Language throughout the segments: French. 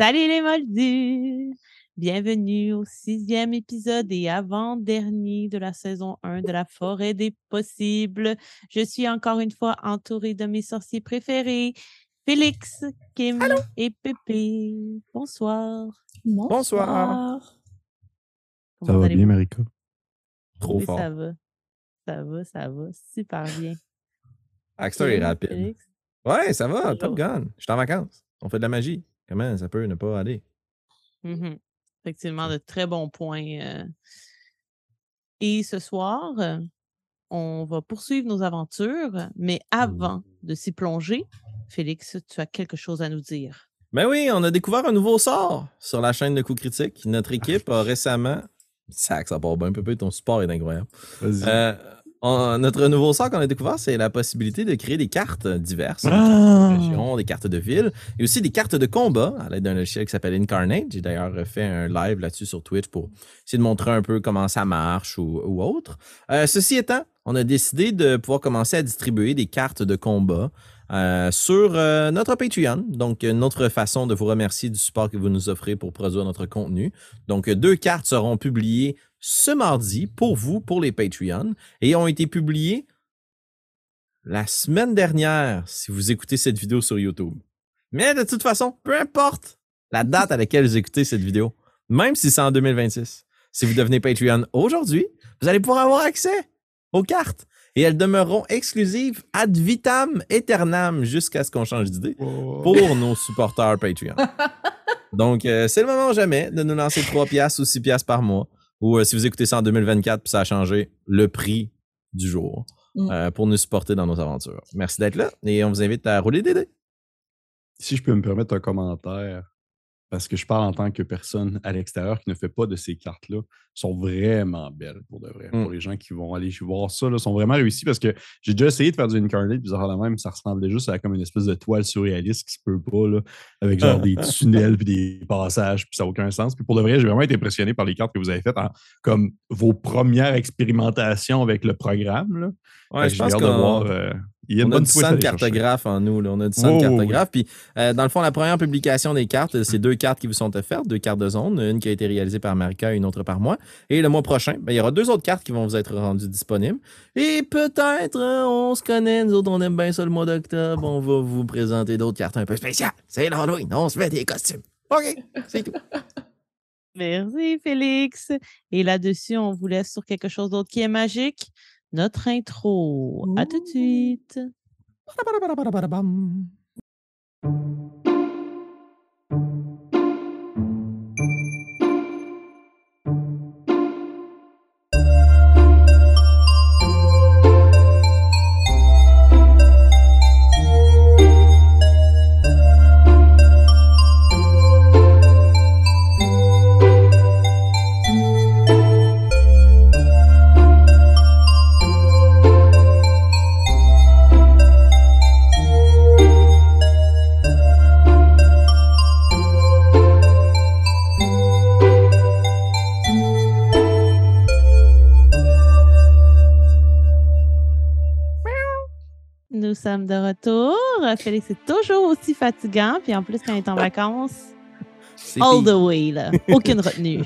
Salut les moldus! Bienvenue au sixième épisode et avant-dernier de la saison 1 de la forêt des possibles. Je suis encore une fois entourée de mes sorciers préférés, Félix, Kim et Pépé. Bonsoir. Bonsoir. Ça va bien, Marika? Trop Oui, fort. ça va. Ça va, ça va. Super bien. Axter est rapide. Félix? Ouais, ça va, Top. Gun. Je suis en vacances. On fait de la magie. Comment ça peut ne pas aller? Mhm. Effectivement, de très bons points. euh. Et ce soir, on va poursuivre nos aventures, mais avant de s'y plonger, Félix, tu as quelque chose à nous dire. Ben oui, on a découvert un nouveau sort sur la chaîne de coups critiques. Notre équipe a récemment. Sac, ça part bien, Pépé, ton support est incroyable. Vas-y. Euh, on- notre nouveau sort qu'on a découvert, c'est la possibilité de créer des cartes diverses. des Ah! cartes de région, des cartes de ville et aussi des cartes de combat à l'aide d'un logiciel qui s'appelle Incarnate. J'ai d'ailleurs fait un live là-dessus sur Twitch pour essayer de montrer un peu comment ça marche ou, ou autre. Euh, ceci étant, on a décidé de pouvoir commencer à distribuer des cartes de combat euh, sur euh, notre Patreon. Donc, une autre façon de vous remercier du support que vous nous offrez pour produire notre contenu. Donc, euh, deux cartes seront publiées ce mardi pour vous, pour les Patreons, et ont été publiées la semaine dernière si vous écoutez cette vidéo sur YouTube. Mais de toute façon, peu importe la date à laquelle vous écoutez cette vidéo, même si c'est en 2026, si vous devenez Patreon aujourd'hui, vous allez pouvoir avoir accès aux cartes. Et elles demeureront exclusives ad vitam aeternam jusqu'à ce qu'on change d'idée pour nos supporters Patreon. Donc, euh, c'est le moment ou jamais de nous lancer 3 piastres ou 6 piastres par mois. Ou euh, si vous écoutez ça en 2024 puis ça a changé, le prix du jour Mm. euh, pour nous supporter dans nos aventures. Merci d'être là et on vous invite à rouler des dés. Si je peux me permettre un commentaire, parce que je parle en tant que personne à l'extérieur qui ne fait pas de ces cartes-là, sont vraiment belles pour de vrai. Mm. Pour les gens qui vont aller voir ça, là, sont vraiment réussis parce que j'ai déjà essayé de faire du incarnate, puis de même, ça ressemblait juste à comme une espèce de toile surréaliste qui se peut pas, là, avec genre des tunnels puis des passages, puis ça n'a aucun sens. Puis pour de vrai, j'ai vraiment été impressionné par les cartes que vous avez faites, comme vos premières expérimentations avec le programme. Là. Ouais, je pense de voir. euh, il y a une on a bonne du sang de chercher. en nous. là. On a du sang de Oh, oui. Puis, euh, dans le fond, la première publication des cartes, euh, c'est deux cartes qui vous sont offertes, deux cartes de zone, une qui a été réalisée par Marika et une autre par moi. Et le mois prochain, ben, il y aura deux autres cartes qui vont vous être rendues disponibles. Et peut-être, hein, on se connaît, nous autres, on aime bien ça le mois d'octobre, on va vous présenter d'autres cartes un peu spéciales. C'est l'Halloween, on se fait des costumes. OK, c'est tout. Merci, Félix. Et là-dessus, on vous laisse sur quelque chose d'autre qui est magique. Notre intro. À tout de suite. Sommes de retour. Félix est toujours aussi fatigant. Puis en plus, quand il est en vacances, C'est all the way, là. Aucune retenue.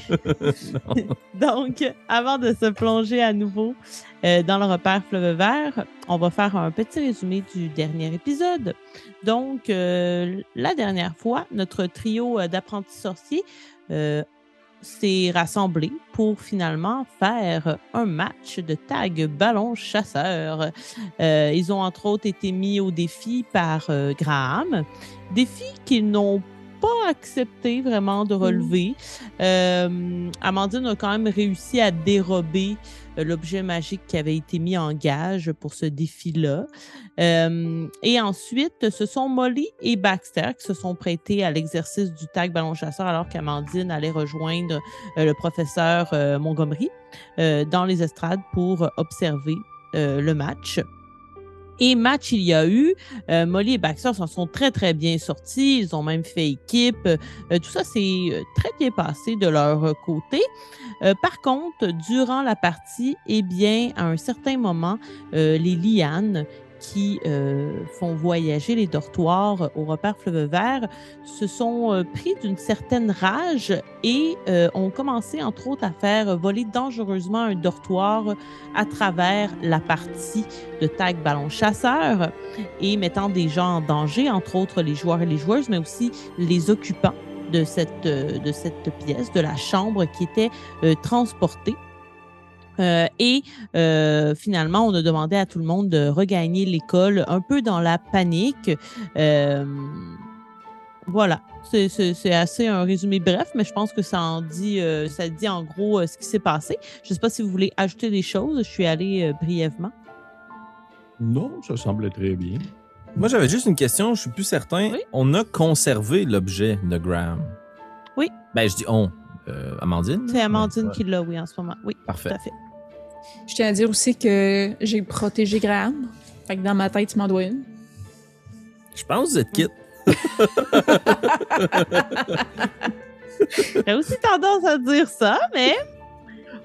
Donc, avant de se plonger à nouveau euh, dans le repère Fleuve Vert, on va faire un petit résumé du dernier épisode. Donc, euh, la dernière fois, notre trio euh, d'apprentis sorciers euh, s'est rassemblé pour finalement faire un match de tag ballon chasseur. Euh, ils ont entre autres été mis au défi par euh, Graham, défi qu'ils n'ont pas accepté vraiment de relever. Euh, Amandine a quand même réussi à dérober l'objet magique qui avait été mis en gage pour ce défi-là. Euh, et ensuite, ce sont Molly et Baxter qui se sont prêtés à l'exercice du tag ballon chasseur alors qu'Amandine allait rejoindre euh, le professeur euh, Montgomery dans les estrades pour observer le match. Et match il y a eu. Euh, Molly et Baxter s'en sont très, très bien sortis. Ils ont même fait équipe. Euh, tout ça s'est euh, très bien passé de leur côté. Par contre, durant la partie, eh bien, à un certain moment, les lianes qui euh, font voyager les dortoirs au repère Fleuve Vert se sont euh, pris d'une certaine rage et euh, ont commencé, entre autres, à faire voler dangereusement un dortoir à travers la partie de tag ballon chasseur et mettant des gens en danger, entre autres les joueurs et les joueuses, mais aussi les occupants de cette, de cette pièce, de la chambre qui était transportée. Euh, et euh, finalement, on a demandé à tout le monde de regagner l'école un peu dans la panique. Euh, voilà, c'est assez un résumé bref, mais je pense que ça en dit, ça dit en gros ce qui s'est passé. Je ne sais pas si vous voulez ajouter des choses. Je suis allée brièvement. Non, ça semble très bien. Moi, j'avais juste une question. Je suis plus certain. On a conservé l'objet de Graham. Oui. Ben, je dis on. Amandine? C'est Amandine qui l'a, oui, en ce moment. Oui, Parfait. tout à fait. Je tiens à dire aussi que j'ai protégé Graham. Fait que dans ma tête, tu m'en dois une. Je pense que vous êtes quitte. J'ai aussi tendance à dire ça, mais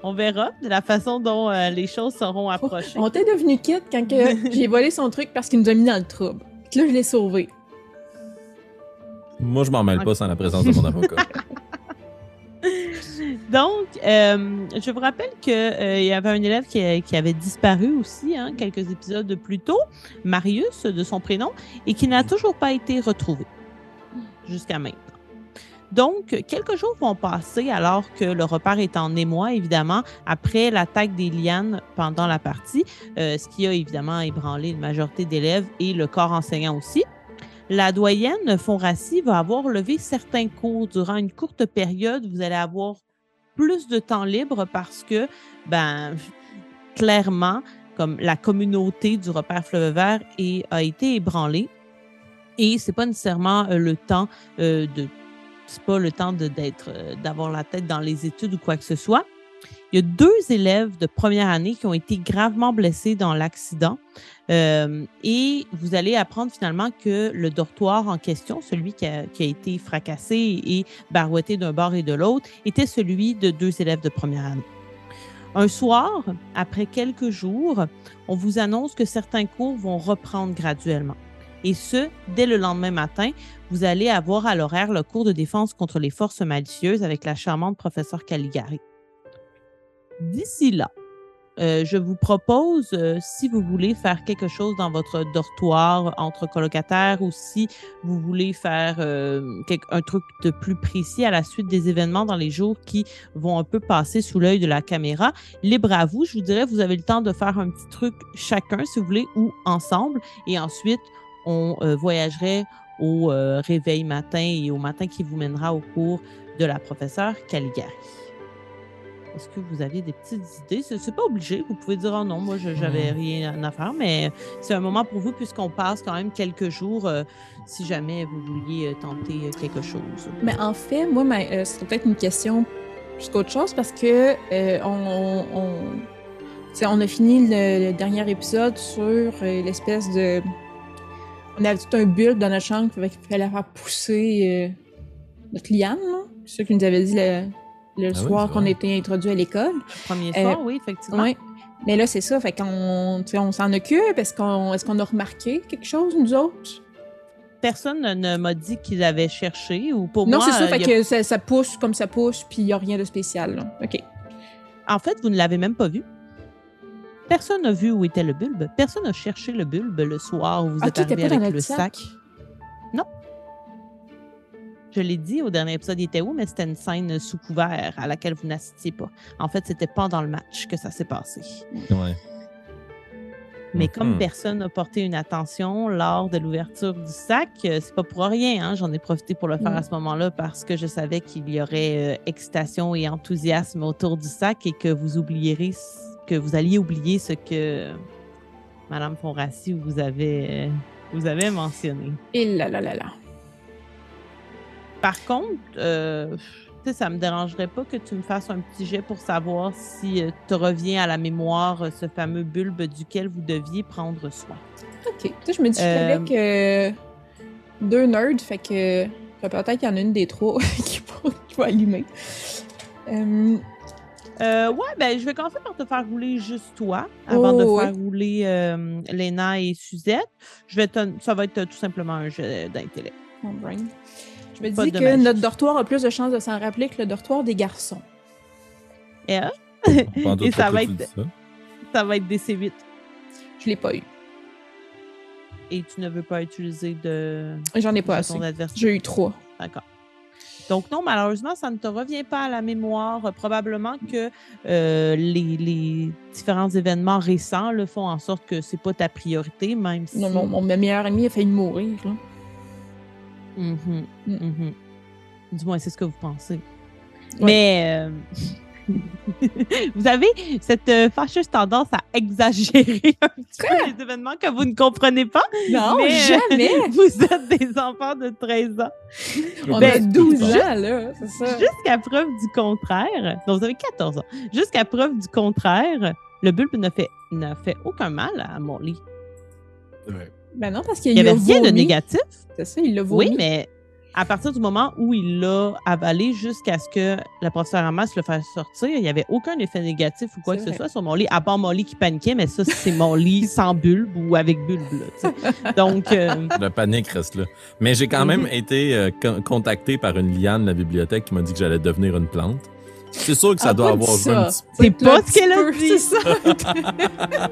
on verra de la façon dont euh, les choses seront approchées. On était devenu quitte quand j'ai volé son truc parce qu'il nous a mis dans le trouble. Puis là, je l'ai sauvé. Moi, je m'en mêle pas sans la présence de mon avocat. Donc, euh, je vous rappelle qu'il euh, y avait un élève qui, avait disparu aussi hein, quelques épisodes plus tôt, Marius de son prénom, et qui n'a toujours pas été retrouvé jusqu'à maintenant. Donc, quelques jours vont passer alors que le repère est en émoi, évidemment, après l'attaque des lianes pendant la partie, euh, ce qui a évidemment ébranlé une majorité d'élèves et le corps enseignant aussi. La doyenne Fonrassi va avoir levé certains cours durant une courte période. Vous allez avoir plus de temps libre parce que, ben, clairement, comme la communauté du repère Fleuve Vert a été ébranlée. Et c'est pas nécessairement euh, le temps euh, de c'est pas le temps d'être euh, d'avoir la tête dans les études ou quoi que ce soit. Il y a deux élèves de première année qui ont été gravement blessés dans l'accident. Euh, et vous allez apprendre finalement que le dortoir en question, celui qui a, été fracassé et barouetté d'un bord et de l'autre, était celui de deux élèves de première année. Un soir, après quelques jours, on vous annonce que certains cours vont reprendre graduellement. Et ce, dès le lendemain matin, vous allez avoir à l'horaire le cours de défense contre les forces malicieuses avec la charmante professeure Caligari. D'ici là, euh, je vous propose, euh, si vous voulez faire quelque chose dans votre dortoir entre colocataires ou si vous voulez faire euh, un truc de plus précis à la suite des événements dans les jours qui vont un peu passer sous l'œil de la caméra, libre à vous. Je vous dirais, vous avez le temps de faire un petit truc chacun, si vous voulez, ou ensemble. Et ensuite, on voyagerait au réveil matin et au matin qui vous mènera au cours de la professeure Caligari. Est-ce que vous avez des petites idées? C'est pas obligé. Vous pouvez dire, oh non, moi, j'avais rien à faire, mais c'est un moment pour vous puisqu'on passe quand même quelques jours euh, si jamais vous vouliez euh, tenter euh, quelque chose. Mais en fait, moi, c'est peut-être une question plus qu'autre chose parce que on, on, a fini le, dernier épisode sur l'espèce de. On avait tout un bulbe dans notre chambre qu'il fallait faire pousser notre liane, C'est ça qu'il nous avait dit le ah soir qu'on était introduit à l'école. Premier soir, euh, oui, effectivement. Mais là, c'est ça, fait qu'on on, s'en occupe. Est-ce qu'on est qu'on a remarqué quelque chose, nous autres? Personne ne m'a dit qu'ils avaient cherché ou pour moi. Non, c'est ça, fait que ça, ça, pousse comme ça pousse, puis il n'y a rien de spécial. OK. En fait, vous ne l'avez même pas vu. Personne n'a vu où était le bulbe. Personne n'a cherché le bulbe le soir où vous êtes arrivé avec le sac? Non. Je l'ai dit au dernier épisode, il était où, mais c'était une scène sous couvert à laquelle vous n'assistiez pas. En fait, c'était pas dans le match que ça s'est passé. Ouais. Mais comme personne n'a porté une attention lors de l'ouverture du sac, euh, c'est pas pour rien. Hein. J'en ai profité pour le faire à ce moment-là parce que je savais qu'il y aurait euh, excitation et enthousiasme autour du sac et que vous oublierez, que vous alliez oublier ce que Madame Fonrassi vous avez, euh, vous avez mentionné. Et là là là là. Par contre, euh, ça me dérangerait pas que tu me fasses un petit jet pour savoir si euh, te revient à la mémoire euh, ce fameux bulbe duquel vous deviez prendre soin. Ok. Tu je me dis euh, avec euh, deux nerds, fait que peut-être qu'il y en a une des trois qui, va, allumer. Euh, ouais, ben, je vais commencer par te faire rouler juste toi, avant Oh, de ouais. faire rouler euh, Léna et Suzette. Je vais te- ça va être tout simplement un jeu d'intellect. Mon brain. Je me Pas dis que magie. notre dortoir a plus de chances de s'en rappeler que le dortoir des garçons. En tout Et ça va tu être- ça. ça va être des C8. Je l'ai pas eu. Et tu ne veux pas utiliser de, J'en ai pas assez. ton adversaire. J'ai eu trois. D'accord. Donc non, malheureusement, ça ne te revient pas à la mémoire. Probablement que euh, les, les différents événements récents le font en sorte que c'est pas ta priorité, même si. Non, mon, mon meilleur ami a failli mourir. Là. Mhm, Mm. mhm. Du moins, c'est ce que vous pensez. Ouais. Mais euh, vous avez cette euh, fâcheuse tendance à exagérer un petit peu les événements que vous ne comprenez pas. Non, mais, euh, jamais! vous êtes des enfants de 13 ans. On Ben, a 12 tout le ans, là, c'est ça. Jusqu'à preuve du contraire, donc vous avez 14 ans. Jusqu'à preuve du contraire, le bulbe n'a fait, fait aucun mal à Molly. Ouais. Ben non, parce qu'il Il n'y avait rien de négatif. C'est ça, il l'a vomi. Oui, mais à partir du moment où il l'a avalé jusqu'à ce que la professeure Hamas le fasse sortir, il n'y avait aucun effet négatif ou quoi C'est que ce soit sur mon lit, à part mon lit qui paniquait, mais ça, c'est mon lit sans bulbe ou avec bulbe. là. Donc, euh, La panique reste là. Mais j'ai quand même été euh, con- contacté par une liane de la bibliothèque qui m'a dit que j'allais devenir une plante. C'est sûr que ça Ah, doit pas avoir joué un petit c'est Là, pas ce qu'elle a peu, dit. C'est ça.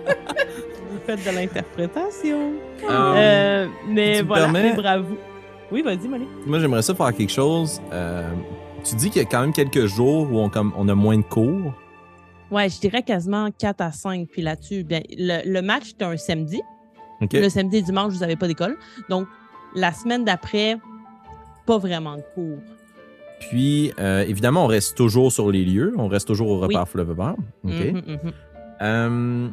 Vous faites de l'interprétation. Euh, Euh, mais voilà, permets? vous. Oui, vas-y, Molly. Moi, j'aimerais ça faire quelque chose. euh, tu dis qu'il y a quand même quelques jours où on, comme, on a moins de cours. Ouais, je dirais quasiment 4 à 5. Puis là-dessus, bien, le, le match était un samedi. Le samedi et dimanche, vous n'avez pas d'école. Donc, la semaine d'après, pas vraiment de cours. Puis, euh, évidemment, on reste toujours sur les lieux. On reste toujours au Oui. repère vert. OK? Mhm, mhm. Euh,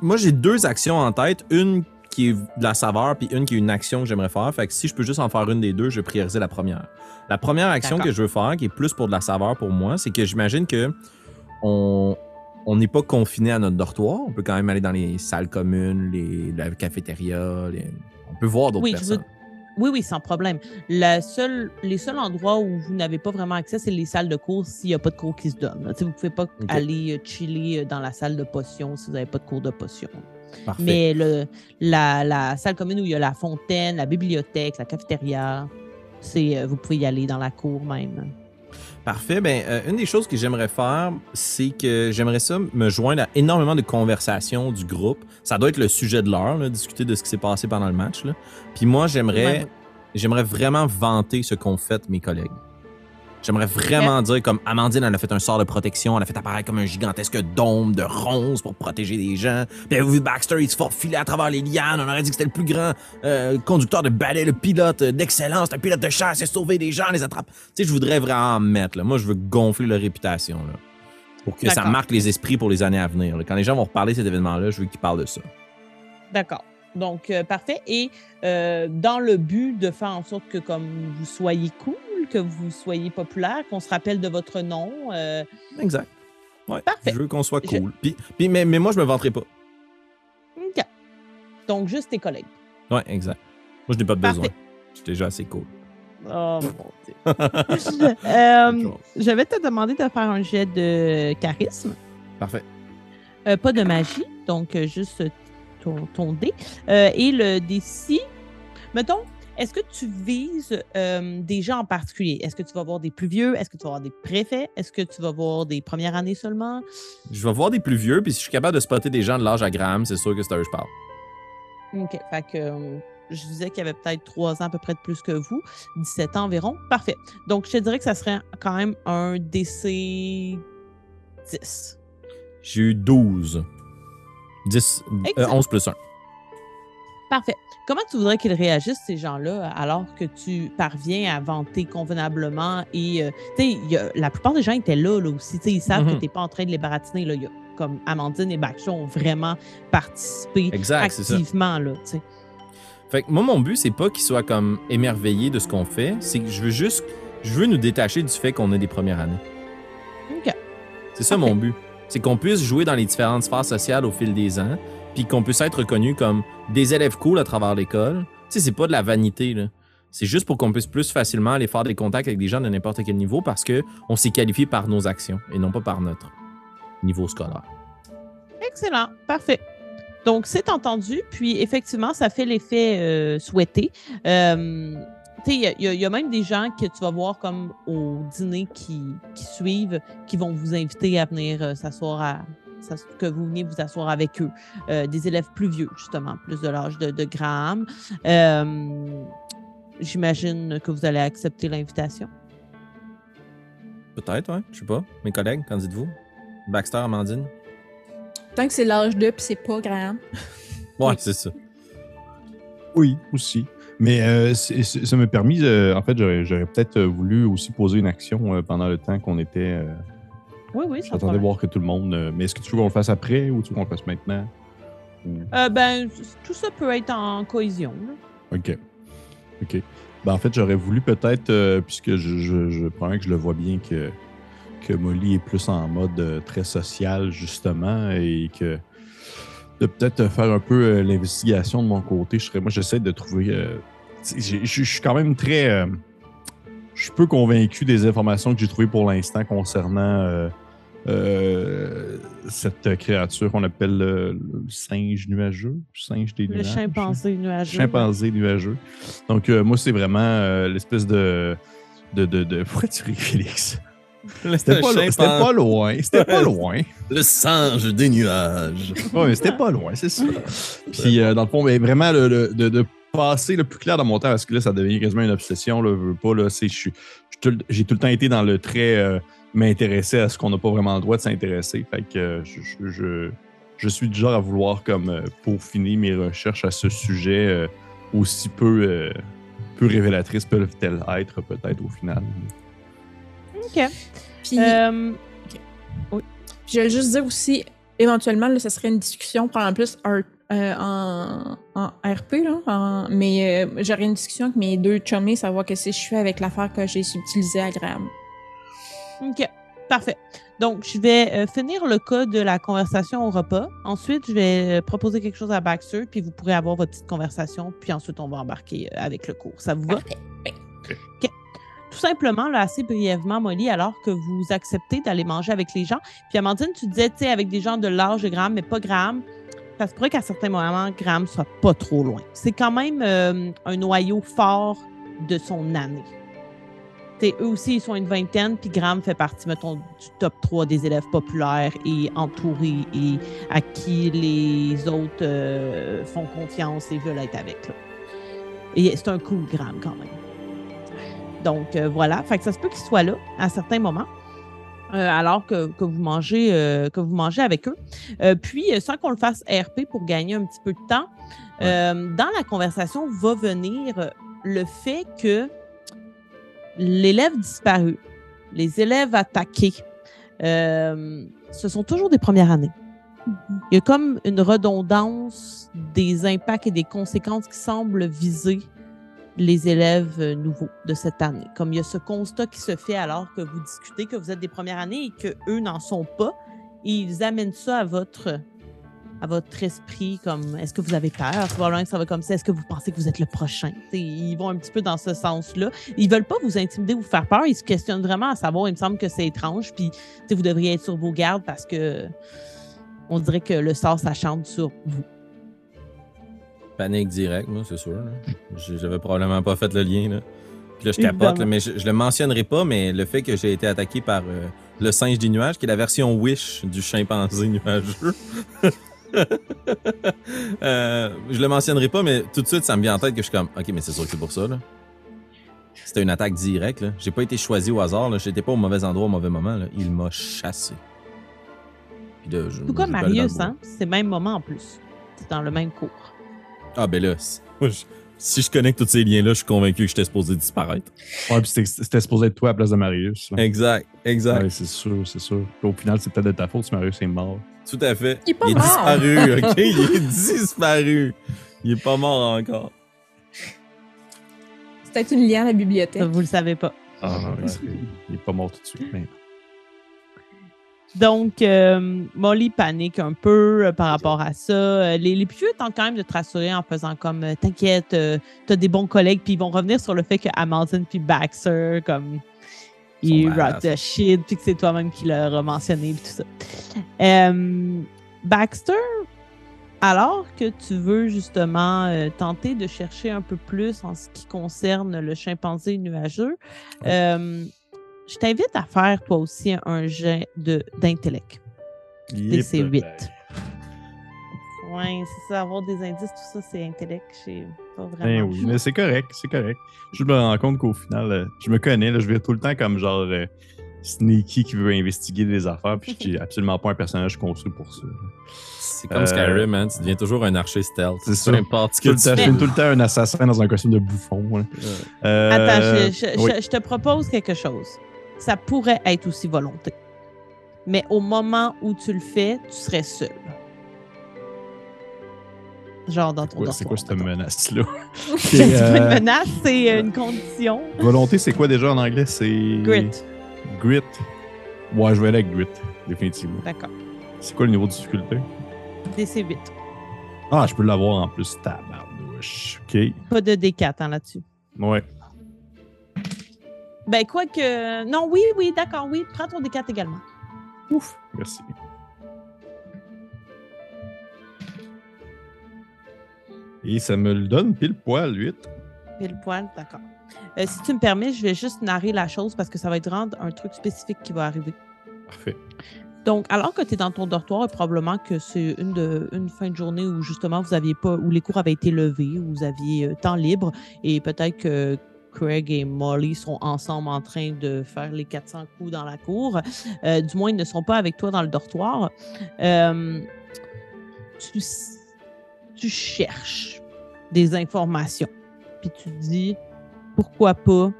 moi, j'ai deux actions en tête. Une qui est de la saveur, puis une qui est une action que j'aimerais faire. Fait que si je peux juste en faire une des deux, je vais prioriser la première. La première action que je veux faire, qui est plus pour de la saveur pour moi, c'est que j'imagine que on on n'est pas confiné à notre dortoir. On peut quand même aller dans les salles communes, les, la cafétéria. les- On peut voir d'autres Oui, personnes. Oui, oui, sans problème. La seule, les seuls endroits où vous n'avez pas vraiment accès, c'est les salles de cours s'il n'y a pas de cours qui se donnent. Vous ne pouvez pas aller euh, chiller euh, dans la salle de potions si vous n'avez pas de cours de potions. Parfait. Mais le, la, la salle commune où il y a la fontaine, la bibliothèque, la cafétéria, c'est, euh, vous pouvez y aller dans la cour même. Parfait. Ben, euh, une des choses que j'aimerais faire, c'est que j'aimerais ça me joindre à énormément de conversations du groupe. Ça doit être le sujet de l'heure, là, discuter de ce qui s'est passé pendant le match. là. Puis moi, j'aimerais, ouais. j'aimerais vraiment vanter ce qu'ont fait mes collègues. J'aimerais vraiment dire comme Amandine, elle a fait un sort de protection, elle a fait apparaître comme un gigantesque dôme de ronces pour protéger les gens. Puis vous, Baxter, il se faufilait à travers les lianes. On aurait dit que c'était le plus grand euh, conducteur de balai, le pilote d'excellence, un pilote de chasse, il a sauvé des gens, les attrape. Tu sais, je voudrais vraiment en mettre. Là. Moi, je veux gonfler leur réputation. Là, pour que ça marque les esprits pour les années à venir. là. Quand les gens vont reparler de cet événement-là, je veux qu'ils parlent de ça. D'accord. Donc, euh, parfait. Et euh, dans le but de faire en sorte que comme vous soyez cool, que vous soyez populaire, qu'on se rappelle de votre nom, euh, Exact. Ouais. Parfait. Je veux qu'on soit Je- cool. Puis, puis- mais, mais moi, je me vanterai pas. OK. Donc, juste tes collègues. Ouais, exact. Moi, je n'ai pas de Parfait. besoin. Je suis déjà assez cool. Oh mon Dieu. Euh, je vais te demander de faire un jet de charisme. Parfait. Euh, pas de magie, donc juste ton, ton dé. Euh, et le D6, mettons, est-ce que tu vises euh, des gens en particulier? Est-ce que tu vas voir des plus vieux? Est-ce que tu vas voir des préfets? Est-ce que tu vas voir des premières années seulement? Je vais voir des plus vieux, puis si je suis capable de spotter des gens de l'âge à Graham, c'est sûr que c'est à eux que je parle. OK. Fait que euh, je disais qu'il y avait peut-être trois ans à peu près de plus que vous, 17 ans environ. Parfait. Donc, je te dirais que ça serait quand même un DC 10. J'ai eu 12. 10, euh, Excellent. 11 plus 1. Parfait. Comment tu voudrais qu'ils réagissent, ces gens-là, alors que tu parviens à vanter convenablement et, euh, tu sais, la plupart des gens étaient là, là aussi. Tu sais, ils savent que tu n'es pas en train de les baratiner. Là. Y a, comme Amandine et Baksha ont vraiment participé Exact, activement. Là, tu sais. Fait que moi, mon but, c'est pas qu'ils soient comme émerveillés de ce qu'on fait, c'est que je veux juste, je veux nous détacher du fait qu'on a des premières années. OK. C'est ça Parfait. mon but. C'est qu'on puisse jouer dans les différentes sphères sociales au fil des ans, puis qu'on puisse être reconnu comme des élèves cool à travers l'école. Tu sais, c'est pas de la vanité, là. C'est juste pour qu'on puisse plus facilement aller faire des contacts avec des gens de n'importe quel niveau parce qu'on s'est qualifié par nos actions et non pas par notre niveau scolaire. Excellent, parfait. Donc, c'est entendu, puis effectivement, ça fait l'effet euh, souhaité. Euh, il y, a même des gens que tu vas voir comme au dîner qui, qui suivent, qui vont vous inviter à venir euh, s'asseoir à, que vous venez vous asseoir avec eux. Euh, des élèves plus vieux, justement, plus de l'âge de, de Graham. Euh, J'imagine que vous allez accepter l'invitation. Peut-être, oui. Je sais pas. Mes collègues, qu'en dites-vous? Baxter, Amandine? Tant que c'est l'âge de, puis c'est pas Graham. ouais, c'est ça. Oui, aussi. Mais euh, ça m'a permis, euh, en fait, j'aurais peut-être voulu aussi poser une action euh, pendant le temps qu'on était. Oui, oui, ça J'attendais voir que tout le monde. euh, mais est-ce que tu veux qu'on le fasse après ou tu veux qu'on le fasse maintenant? Euh, ben, tout ça peut être en cohésion. là. OK. OK. Ben, en fait, j'aurais voulu peut-être, euh, puisque je, je, que je le vois bien que, que Molly est plus en mode euh, très social, justement, et que de peut-être faire un peu l'investigation de mon côté. Je serais, moi, j'essaie de trouver. je suis quand même très. je suis peu convaincu des informations que j'ai trouvées pour l'instant concernant euh, cette créature qu'on appelle le, le singe nuageux, singe des Le nuages. chimpanzé nuageux. Chimpanzé nuageux. Donc, euh, moi, c'est vraiment euh, l'espèce de, de, de, de- Pourquoi tu ris, Félix? C'était pas, c'était pas loin. C'était pas loin. Le singe des nuages. Oui, mais c'était pas loin, c'est ça. Puis, euh, dans le fond, mais vraiment, le- le- de, de passer le plus clair dans mon temps, parce que là, ça devient quasiment une obsession. Là, je veux pas, là, c'est- tout J'ai tout le temps été dans le trait euh, m'intéresser à ce qu'on n'a pas vraiment le droit de s'intéresser. Fait que euh, je, je, je, je suis du genre à vouloir, comme, euh, peaufiner mes recherches à ce sujet euh, aussi peu, euh, peu révélatrices peuvent-elles être, peut-être, au final. OK. Puis, Euh, je vais juste dire aussi, éventuellement, là, ce serait une discussion, probablement plus euh, en, en RP, là, en- mais euh, j'aurais une discussion avec mes deux chummies, savoir que si je fais avec l'affaire que j'ai subtilisée à Graham. OK. Parfait. Donc, je vais euh, finir le cas de la conversation au repas. Ensuite, je vais euh, proposer quelque chose à Baxter, puis vous pourrez avoir votre petite conversation, puis ensuite, on va embarquer euh, avec le cours. Ça vous va? Tout simplement, là, assez brièvement, Molly, alors que vous acceptez d'aller manger avec les gens. Puis, Amandine, tu disais, tu sais, avec des gens de l'âge de Graham, mais pas Graham. Ça se pourrait qu'à certains moments, Graham soit pas trop loin. C'est quand même euh, un noyau fort de son année. Eux aussi, ils sont une vingtaine, puis Graham fait partie, mettons, du top 3 des élèves populaires et entourés et à qui les autres euh, font confiance et veulent être avec. Là. Et c'est un cool Graham quand même. Donc euh, voilà, fait que ça se peut qu'il soit là à certains moments. euh, alors que, que vous mangez que vous mangez avec eux. Puis, sans qu'on le fasse RP pour gagner un petit peu de temps, dans la conversation va venir le fait que l'élève disparu, les élèves attaqués, euh, ce sont toujours des premières années. Il y a comme une redondance des impacts et des conséquences qui semblent viser les élèves euh, nouveaux de cette année. Comme il y a ce constat qui se fait alors que vous discutez que vous êtes des premières années et que eux n'en sont pas, et ils amènent ça à votre à votre esprit comme est-ce que vous avez peur? Probablement que ça va comme ça est-ce que vous pensez que vous êtes le prochain? T'sais, ils vont un petit peu dans ce sens-là ils veulent pas vous intimider ou vous faire peur ils se questionnent vraiment à savoir il me semble que c'est étrange puis vous devriez être sur vos gardes parce que on dirait que le sort s'achante sur vous Panique direct, moi, c'est sûr. J'avais probablement pas fait le lien. Là. Puis là, je capote, là, mais je, je le mentionnerai pas, mais le fait que j'ai été attaqué par euh, le singe des nuages, qui est la version Wish du chimpanzé nuageux. Euh, je le mentionnerai pas, mais tout de suite, ça me vient en tête que je suis comme, OK, mais c'est sûr que c'est pour ça. là. C'était une attaque directe. là. J'ai pas été choisi au hasard. là. J'étais pas au mauvais endroit au mauvais moment. là. Il m'a chassé. Puis là, je- tout comme Marius hein? C'est le même moment en plus c'est dans le même cours Ah, ben là, c'est- moi, je- si je connecte tous ces liens-là, je suis convaincu que j'étais supposé disparaître. Ouais, puis c'était c'était supposé être toi à la place de Marius. là. Exact, exact. Ouais, c'est sûr, c'est sûr. Puis au final, c'est peut-être de ta faute si Marius est mort. Tout à fait. Il est pas mort. disparu, OK? Il est disparu. Il est pas mort encore. C'est peut-être une lien à la bibliothèque. vous le savez pas Ah, il, il est pas mort tout de suite. Mais... Donc, euh, Molly panique un peu euh, par rapport à ça. Euh, les, les plus vieux tentent quand même de te rassurer en faisant comme T'inquiète, euh, t'as des bons collègues, puis ils vont revenir sur le fait que Hamilton puis Baxter, comme, ils rock the shit, puis que c'est toi-même qui l'as mentionné, puis tout ça. Euh, Baxter, alors que tu veux justement euh, tenter de chercher un peu plus en ce qui concerne le chimpanzé nuageux, euh, je t'invite à faire toi aussi un jet de- d'intellect. DC 8. Ouais, c'est ça, avoir des indices, tout ça, c'est intellect. J'ai pas vraiment. Ben oui, mais c'est correct, c'est correct. Je me rends compte qu'au final, euh, je me connais, là, je vais tout le temps comme genre euh, sneaky qui veut investiguer des affaires, puis j'ai absolument pas un personnage construit pour ça. C'est comme Euh, Skyrim, hein, tu deviens toujours un archer stealth. C'est ça. Peu importe ce Tout que le tu temps, je suis tout le temps un assassin dans un costume de bouffon. Euh, Attends, je, je- oui. je- je te propose quelque chose. Ça pourrait être aussi volonté. Mais au moment où tu le fais, tu serais seul. Genre dans ton C'est quoi cette menace-là? C'est Ok, pas euh, une menace, c'est une condition. Volonté, c'est quoi déjà en anglais? C'est. Grit. Grit. Ouais, je vais aller avec Grit, définitivement. D'accord. C'est quoi le niveau de difficulté? DC 8. Ah, je peux l'avoir en plus. Tabarnouche. OK. Pas de D4 hein, là-dessus. Ouais. Ben, quoi que. Non, oui, oui, d'accord, oui. Prends ton D4 également. Ouf. Merci. Et ça me le donne pile poil, 8. Pile poil, d'accord. Euh, si tu me permets, je vais juste narrer la chose parce que ça va être vraiment un truc spécifique qui va arriver. Parfait. Donc, alors que tu es dans ton dortoir, probablement que c'est une, de, une fin de journée où justement vous aviez pas, où les cours avaient été levés, où vous aviez euh, temps libre, et peut-être que Craig et Molly sont ensemble en train de faire les 400 coups dans la cour. Euh, du moins, ils ne sont pas avec toi dans le dortoir. Tu, s- tu cherches des informations, puis tu dis pourquoi pas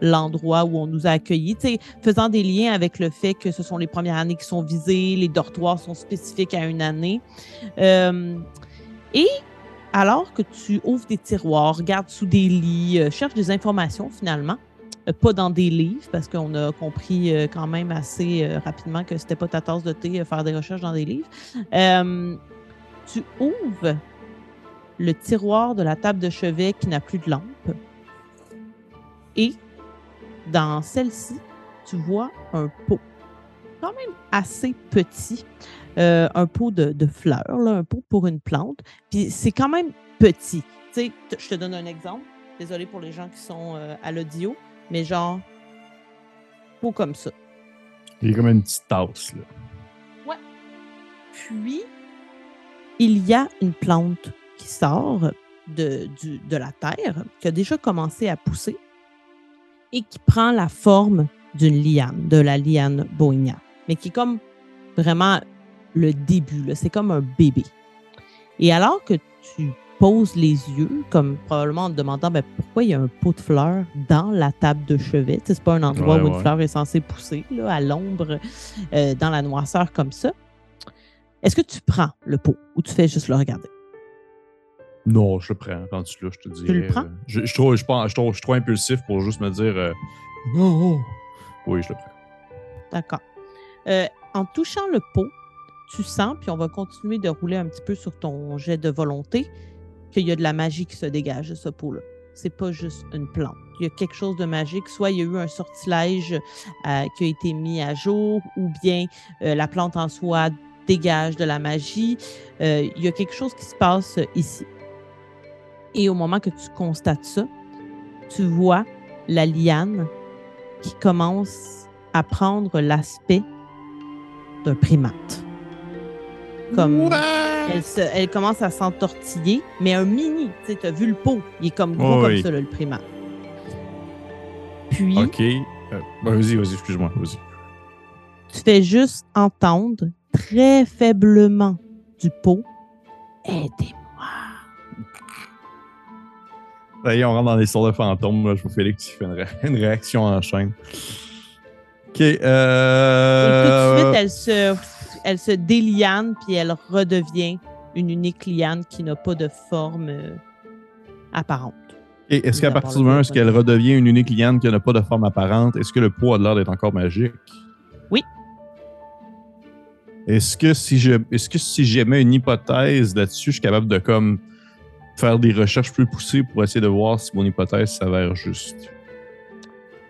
l'endroit où on nous a accueillis, faisant des liens avec le fait que ce sont les premières années qui sont visées, les dortoirs sont spécifiques à une année. Euh, et alors que tu ouvres des tiroirs, regardes sous des lits, euh, cherches des informations finalement, euh, pas dans des livres, parce qu'on a compris quand même assez rapidement que c'était pas ta tasse de thé faire des recherches dans des livres. Tu ouvres le tiroir de la table de chevet qui n'a plus de lampe. Et dans celle-ci, tu vois un pot quand même assez petit, euh, un pot de, de fleurs, là, un pot pour une plante. Puis c'est quand même petit. Tu sais, je te donne un exemple. Désolé pour les gens qui sont euh, à l'audio, mais genre, pot comme ça. Il y a comme une petite tasse, là. Puis, il y a une plante qui sort de, du- de la terre, qui a déjà commencé à pousser et qui prend la forme d'une liane, de la liane boinia, mais qui est comme vraiment le début, c'est comme un bébé. Et alors que tu poses les yeux, comme probablement en te demandant ben, pourquoi il y a un pot de fleurs dans la table de chevet, c'est pas un endroit Ouais, où une fleur est censée pousser, là, à l'ombre, euh, dans la noirceur comme ça. Est-ce que tu prends le pot ou tu fais juste le regarder? Non, je le prends. Quand tu là, je te dis. le prends? Je, je, trouve- je, pense- je, trouve- je suis trop impulsif pour juste me dire euh, non. Oui, je le prends. D'accord. Euh, en touchant le pot, tu sens, puis on va continuer de rouler un petit peu sur ton jet de volonté, qu'il y a de la magie qui se dégage de ce pot-là. C'est pas juste une plante. Il y a quelque chose de magique. Soit il y a eu un sortilège euh, qui a été mis à jour, ou bien euh, la plante en soi dégage de la magie. Euh, il y a quelque chose qui se passe euh, ici. Et au moment que tu constates ça, tu vois la liane qui commence à prendre l'aspect d'un primate. Comme elle, se- elle commence à s'entortiller, mais un mini, tu sais, as vu le pot, il est comme gros comme oui. ça, là, le primate. Puis, Ok. Euh, ben, vas-y, vas-y, excuse-moi. Vas-y. tu fais juste entendre très faiblement du pot Aidez-moi. Ça y est, on rentre dans l'histoire de fantômes. Là. Je vous Félix qui fait une, ré- une réaction en chaîne. Ok. Et tout de Euh... suite, elle se, elle se déliane, puis elle redevient une unique liane qui n'a pas de forme euh, apparente. Et est-ce qu'à partir du moment où téléphone. elle redevient une unique liane qui n'a pas de forme apparente, est-ce que le pot a l'air d'être encore magique? Oui. Est-ce que si je est-ce que si une hypothèse là-dessus, je suis capable de comme faire des recherches plus poussées pour essayer de voir si mon hypothèse s'avère juste?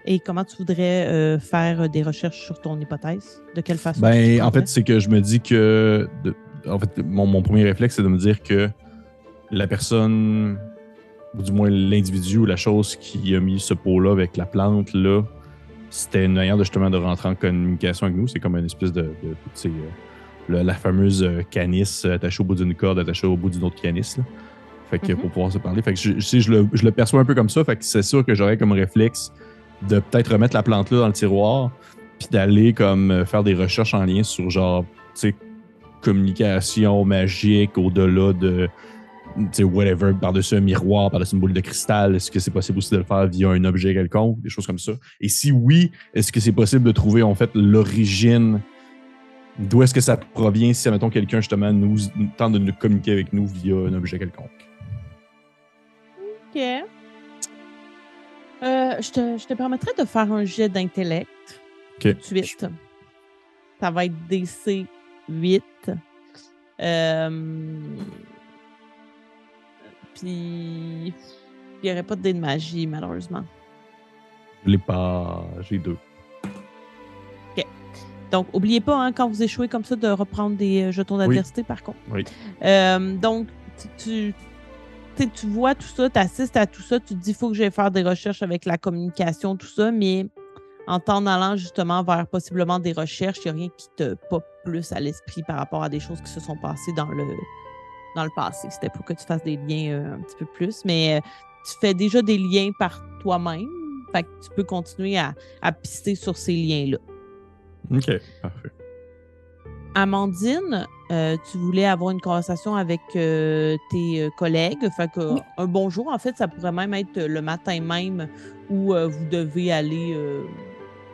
Et comment tu voudrais euh, faire des recherches sur ton hypothèse? De quelle façon? Ben, en fait, c'est que je me dis que. de- en fait, mon, mon premier réflexe, c'est de me dire que la personne, ou du moins l'individu ou la chose qui a mis ce pot-là avec la plante, là, c'était une manière de, justement de rentrer en communication avec nous. C'est comme une espèce de. de- tu sais, euh, le- la fameuse euh, canisse attachée au bout d'une corde, attachée au bout d'une autre canisse. là. Fait que Mhm. pour pouvoir se parler. Fait que je, je- je le, je le perçois un peu comme ça. Fait que c'est sûr que j'aurais comme réflexe de peut-être remettre la plante là dans le tiroir, puis d'aller comme euh, faire des recherches en lien sur genre, tu sais, communication magique au-delà de, tu sais, whatever, par-dessus un miroir, par-dessus une boule de cristal. Est-ce que c'est possible aussi de le faire via un objet quelconque, des choses comme ça? Et si oui, est-ce que c'est possible de trouver en fait l'origine D'où est-ce que ça provient si, admettons, quelqu'un justement nous tente de nous communiquer avec nous via un objet quelconque? OK. Euh, je, te, je te permettrais de faire un jet d'intellect. OK. Tout de suite. Ça va être DC 8. Euh, Puis, il n'y aurait pas de dé de magie, malheureusement. Je l'ai pas. J'ai deux. Donc, oubliez pas, hein, quand vous échouez comme ça, de reprendre des euh, jetons d'adversité, par contre. Oui. Euh, donc, tu, tu, vois tout ça, tu assistes à tout ça, tu te dis, il faut que j'aille faire des recherches avec la communication, tout ça, mais en t'en allant justement vers possiblement des recherches, il n'y a rien qui te pop plus à l'esprit par rapport à des choses qui se sont passées dans le, dans le passé. C'était pour que tu fasses des liens euh, un petit peu plus, mais euh, tu fais déjà des liens par toi-même, fait que tu peux continuer à, à pister sur ces liens-là. OK, parfait. Amandine, euh, tu voulais avoir une conversation avec euh, tes euh, collègues. Fait que, Oui. un bonjour, en fait, ça pourrait même être le matin même où euh, vous devez aller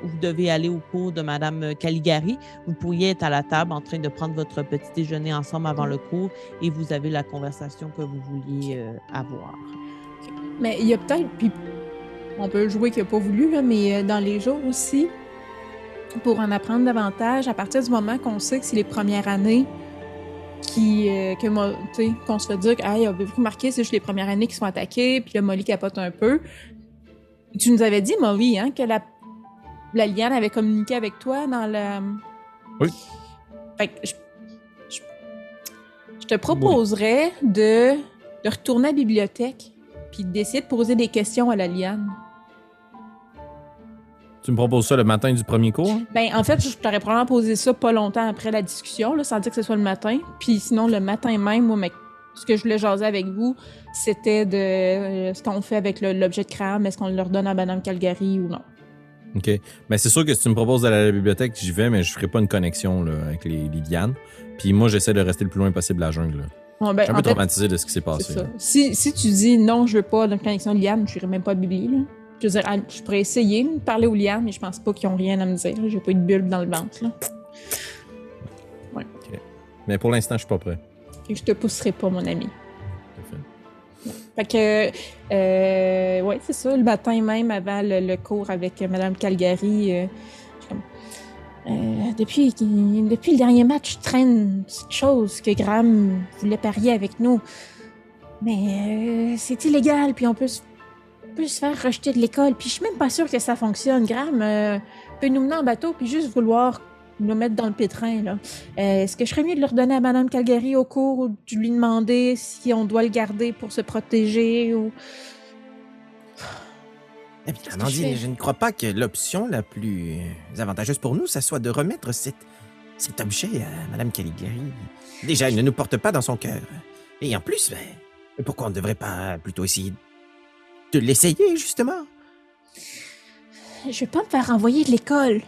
où vous devez aller au cours de Madame Caligari. Vous pourriez être à la table en train de prendre votre petit déjeuner ensemble avant le cours et vous avez la conversation que vous vouliez avoir. Mais il y a peut-être, puis on peut jouer qu'il n'a pas voulu, là, mais dans les jours aussi, pour en apprendre davantage, à partir du moment qu'on sait que c'est les premières années qui, euh, que qu'on se fait dire que, hey, avez-vous remarqué, c'est juste les premières années qui sont attaquées, puis là, Molly capote un peu. Tu nous avais dit, Molly, hein, que la, la liane avait communiqué avec toi dans la. Oui. Fait que je, je, je te proposerais de, de retourner à la bibliothèque puis d'essayer de poser des questions à la liane. Tu me proposes ça le matin du premier cours? Ben, en fait, je t'aurais probablement posé ça pas longtemps après la discussion, là, sans dire que ce soit le matin. Puis sinon, le matin même, moi, mais ce que je voulais jaser avec vous, c'était de euh, ce qu'on fait avec l'objet de crâne. Est-ce qu'on le redonne à Madame Calgary ou non? OK. Ben, c'est sûr que si tu me proposes d'aller à la bibliothèque, j'y vais, mais je ferai pas une connexion là, avec les, les lianes. Puis moi, j'essaie de rester le plus loin possible de la jungle. là. Bon, ben, Je suis un en peu fait, traumatisé de ce qui s'est passé. ça. Si, si tu dis non, je veux pas de connexion de liane, je n'irai même pas à Bibli. Je veux dire, je pourrais essayer de parler aux lianes, mais je pense pas qu'ils ont rien à me dire. J'ai pas eu de bulle dans le ventre, là. Mais pour l'instant, je suis pas prêt. Et je te pousserai pas, mon ami. Fait. Que, euh, ouais, c'est ça. Le matin même, avant le, le cours avec euh, Madame Calgary, euh, euh, depuis, depuis le dernier match, je traîne une petite chose que Graham voulait parier avec nous. Mais euh, c'est illégal, puis on peut, se- peut se faire rejeter de l'école. Puis je suis même pas sûre que ça fonctionne. Graham euh, peut nous mener en bateau, puis juste vouloir nous mettre dans le pétrin. là. Euh, Est-ce que je serais mieux de le redonner à Madame Calgary au cours ou de lui demander si on doit le garder pour se protéger ou. Eh bien, Amandine, je ne crois pas que l'option la plus avantageuse pour nous, ça soit de remettre cette- cet objet à Madame Caligari. Déjà, il ne nous porte pas dans son cœur. Et en plus, ben, pourquoi on ne devrait pas plutôt essayer de l'essayer, justement? Je vais pas me faire renvoyer de l'école.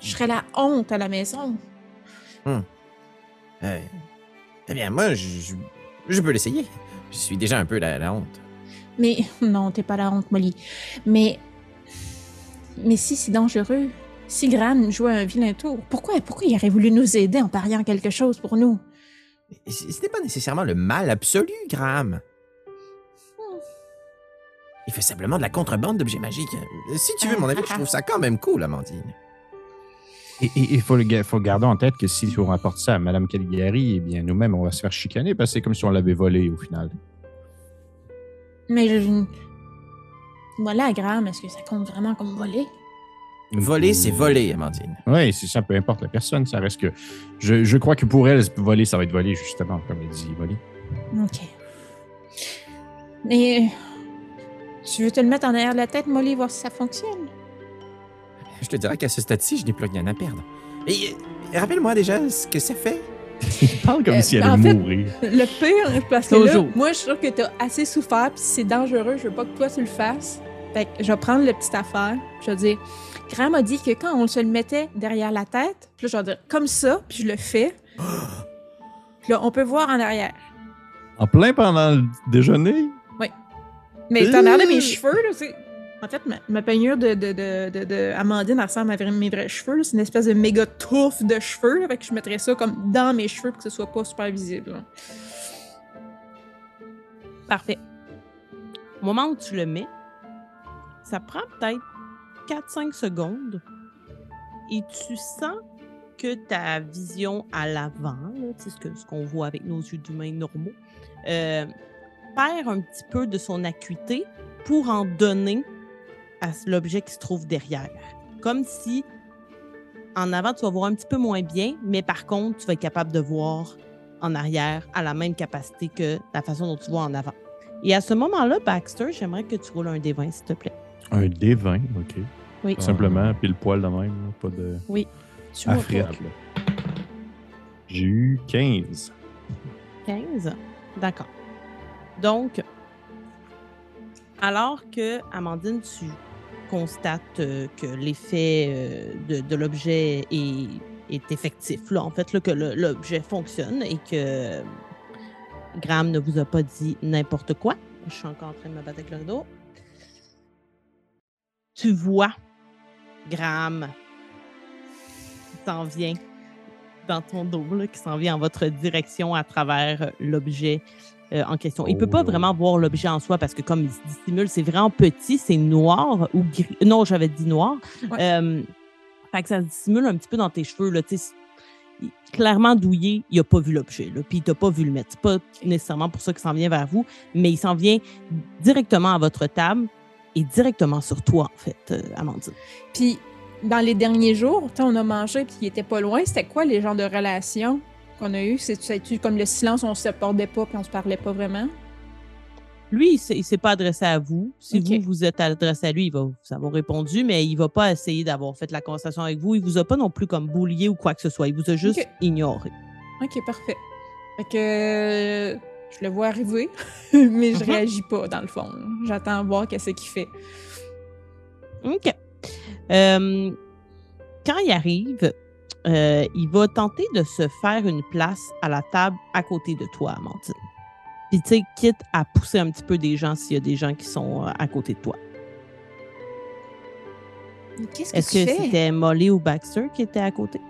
Je serais la honte à la maison. Euh, eh bien, moi, je, je- je peux l'essayer. Je suis déjà un peu la, la honte. Mais non, t'es pas la honte, Molly. Mais. Mais si c'est dangereux, si Graham jouait un vilain tour, pourquoi, pourquoi il aurait voulu nous aider en pariant quelque chose pour nous? Ce n'est pas nécessairement le mal absolu, Graham. Il fait simplement de la contrebande d'objets magiques. Si tu veux mon avis, je trouve ça quand même cool, Amandine. Et il faut, faut garder en tête que si on rapporte ça à Mme Caligari, eh bien, nous-mêmes, on va se faire chicaner parce que c'est comme si on l'avait volé au final. Mais je. Voler à Graham, est-ce que ça compte vraiment comme voler? Voler, c'est voler, Amandine. Oui, c'est ça, peu importe la personne, ça reste que. Je, je crois que pour elle, voler, ça va être voler, justement, comme elle dit, voler. Ok. Mais. Tu veux te le mettre en arrière de la tête, Molly, voir si ça fonctionne? Je te dirais qu'à ce stade-ci, je n'ai plus rien à perdre. Et euh, rappelle-moi déjà ce que ça fait. Il parle comme Euh, si elle en allait mourir. Le pire, parce que là, moi, je suis sûre que t'as assez souffert, puis c'est dangereux, je veux pas que toi tu le fasses. Fait que je vais prendre la petite affaire, je vais dire, Graham a dit que quand on se le mettait derrière la tête, puis là, je vais dire comme ça, puis je le fais. Puis là, on peut voir en arrière. En plein pendant le déjeuner? Mais t'en as de Euh. mes cheveux, là, c'est... En fait, ma, ma peignure de, de, de, de, de Amandine elle ressemble à mes vrais cheveux. là. C'est une espèce de méga touffe de cheveux. Là, fait que je mettrais ça comme dans mes cheveux pour que ce soit pas super visible. là. Parfait. Au moment où tu le mets, ça prend peut-être 4-5 secondes et tu sens que ta vision à l'avant, sais, ce que- ce qu'on voit avec nos yeux d'humains normaux, euh, perd un petit peu de son acuité pour en donner à l'objet qui se trouve derrière. Comme si en avant, tu vas voir un petit peu moins bien, mais par contre, tu vas être capable de voir en arrière à la même capacité que la façon dont tu vois en avant. Et à ce moment-là, Baxter, j'aimerais que tu roules un D20, s'il te plaît. Un D20, OK. Oui. Tout simplement, pile poil de même, pas de. Là. J'ai eu 15. 15. D'accord. Donc, alors que, Amandine, tu constates euh, que l'effet euh, de, l'objet est, effectif, en fait, que l'objet fonctionne et que Graham ne vous a pas dit n'importe quoi. Je suis encore en train de me battre avec le rideau. Tu vois Graham s'en vient dans ton dos, qui s'en vient en votre direction à travers l'objet euh, en question. Il peut Oh pas là. vraiment voir l'objet en soi parce que comme il se dissimule, c'est vraiment petit, c'est noir ou gris. Non, j'avais dit noir. Ouais. Euh, fait que ça se dissimule un petit peu dans tes cheveux. Là, clairement douillé, il n'a pas vu l'objet. Puis il t'a pas vu le mettre. C'est pas nécessairement pour ça qu'il s'en vient vers vous, mais il s'en vient directement à votre table et directement sur toi, en fait, euh, Amandine. Puis, dans les derniers jours, tu sais, on a mangé puis il était pas loin. C'était quoi les genres de relations qu'on a eues? C'est-tu comme le silence, on se parlait pas puis on se parlait pas vraiment? Lui, il il s'est pas adressé à vous. Si vous vous êtes adressé à lui, il va vous avoir répondu, mais il va pas essayer d'avoir fait la conversation avec vous. Il vous a pas non plus comme boulié ou quoi que ce soit. Il vous a juste ignoré. Ok, parfait. Fait que euh, je le vois arriver, mais je Mhm. réagis pas dans le fond. J'attends voir qu'est-ce qu'il fait. OK. Euh, quand il arrive, euh, il va tenter de se faire une place à la table à côté de toi, Amandine. Puis, tu sais, quitte à pousser un petit peu des gens s'il y a des gens qui sont euh, à côté de toi. Qu'est-ce que Est-ce que c'était Molly ou Baxter qui était à côté?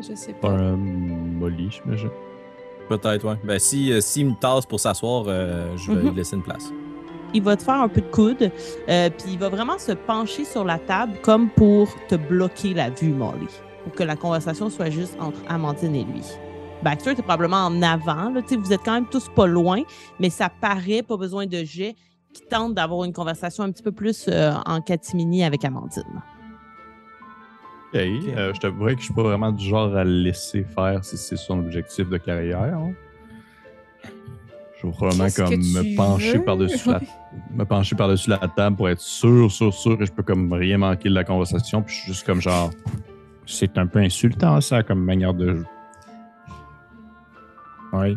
Je sais Pas pas. un molly, j'imagine. Peut-être, ouais. Ben, si, euh, s'il me tasse pour s'asseoir, euh, je vais Mhm. lui laisser une place. il va te faire un peu de coude, euh, puis il va vraiment se pencher sur la table comme pour te bloquer la vue, Molly, pour que la conversation soit juste entre Amandine et lui. Baxter, t'es probablement en avant, là, tu sais, vous êtes quand même tous pas loin, mais ça paraît, pas besoin de jet, qui tente d'avoir une conversation un petit peu plus euh, en catimini avec Amandine. Ok. Euh, je t'avouerais que je suis pas vraiment du genre à le laisser faire si c'est son objectif de carrière. hein. Je vais probablement comme me pencher veux? par-dessus la me pencher par-dessus la table pour être sûr, sûr, sûr que je peux comme rien manquer de la conversation. Puis je suis juste comme genre. C'est un peu insultant ça comme manière de. Oui.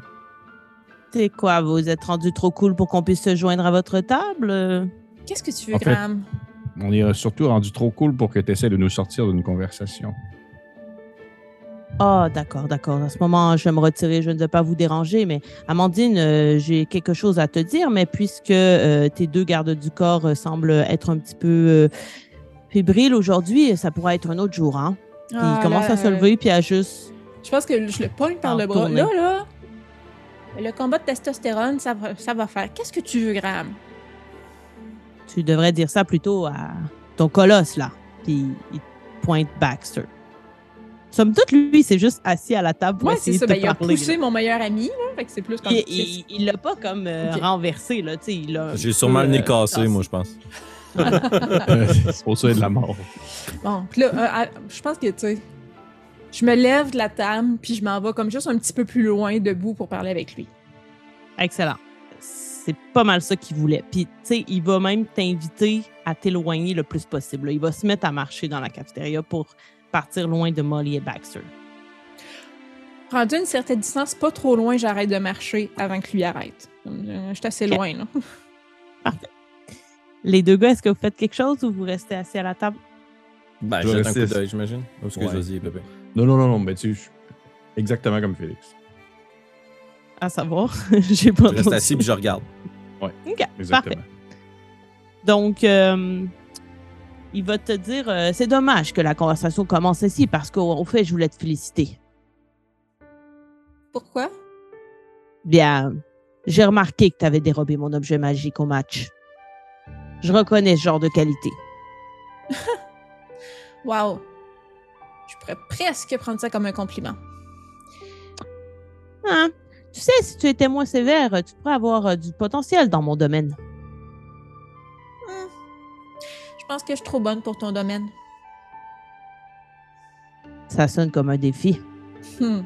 C'est quoi, vous êtes rendu trop cool pour qu'on puisse se joindre à votre table? Qu'est-ce que tu veux, En fait- Graham? On est surtout rendu trop cool pour que tu essaies de nous sortir d'une conversation. Ah, d'accord, d'accord. À ce moment, je vais me retirer, je ne vais pas vous déranger, mais Amandine, euh, j'ai quelque chose à te dire, mais puisque euh, tes deux gardes du corps euh, semblent être un petit peu euh, fébriles aujourd'hui, ça pourrait être un autre jour, hein? Puis Ah, il commence là, à se lever, puis à juste... Je pense que je le pogne par le bras. Là, là, le combat de testostérone, ça va, ça va faire. Qu'est-ce que tu veux, Graham? Tu devrais dire ça plutôt à ton colosse, là. Puis il pointe Baxter. somme toute, lui, c'est juste assis à la table pour Ouais, c'est essayer ça. de te Ben, il a poussé mon meilleur ami, là. Fait que c'est plus comme. Il- l'a pas comme euh, renversé, là, tu sais. il un J'ai sûrement le nez euh, cassé, moi, je pense. C'est pour ça qu'il y a de la mort. Bon, puis là, euh, je pense que, tu sais, je me lève de la table, puis je m'en vais comme juste un petit peu plus loin debout pour parler avec lui. Excellent. C'est pas mal ça qu'il voulait. Puis, tu sais, il va même t'inviter à t'éloigner le plus possible. là. Il va se mettre à marcher dans la cafétéria pour partir loin de Molly et Baxter. Rendu à une certaine distance, pas trop loin, j'arrête de marcher avant que lui arrête. Euh, Je suis assez loin, là. Les deux gars, est-ce que vous faites quelque chose ou vous restez assis à la table? Ben, Je vais jette un coup rester- d'œil, j'imagine. Oh, excuse, Ouais. vas-y. Non, non, non, non, mais tu sais, je- exactement comme Félix. À savoir, j'ai pas Je reste assis puis je regarde. OK, Exactement. parfait. Donc, euh, il va te dire euh, c'est dommage que la conversation commence ici parce qu'au au fait, je voulais te féliciter. Pourquoi? Bien, j'ai remarqué que tu avais dérobé mon objet magique au match. Je reconnais ce genre de qualité. Wow. Je pourrais presque prendre ça comme un compliment. Hein? Tu sais, si tu étais moins sévère, tu pourrais avoir euh, du potentiel dans mon domaine. Hmm. Je pense que je suis trop bonne pour ton domaine. Ça sonne comme un défi. Hmm.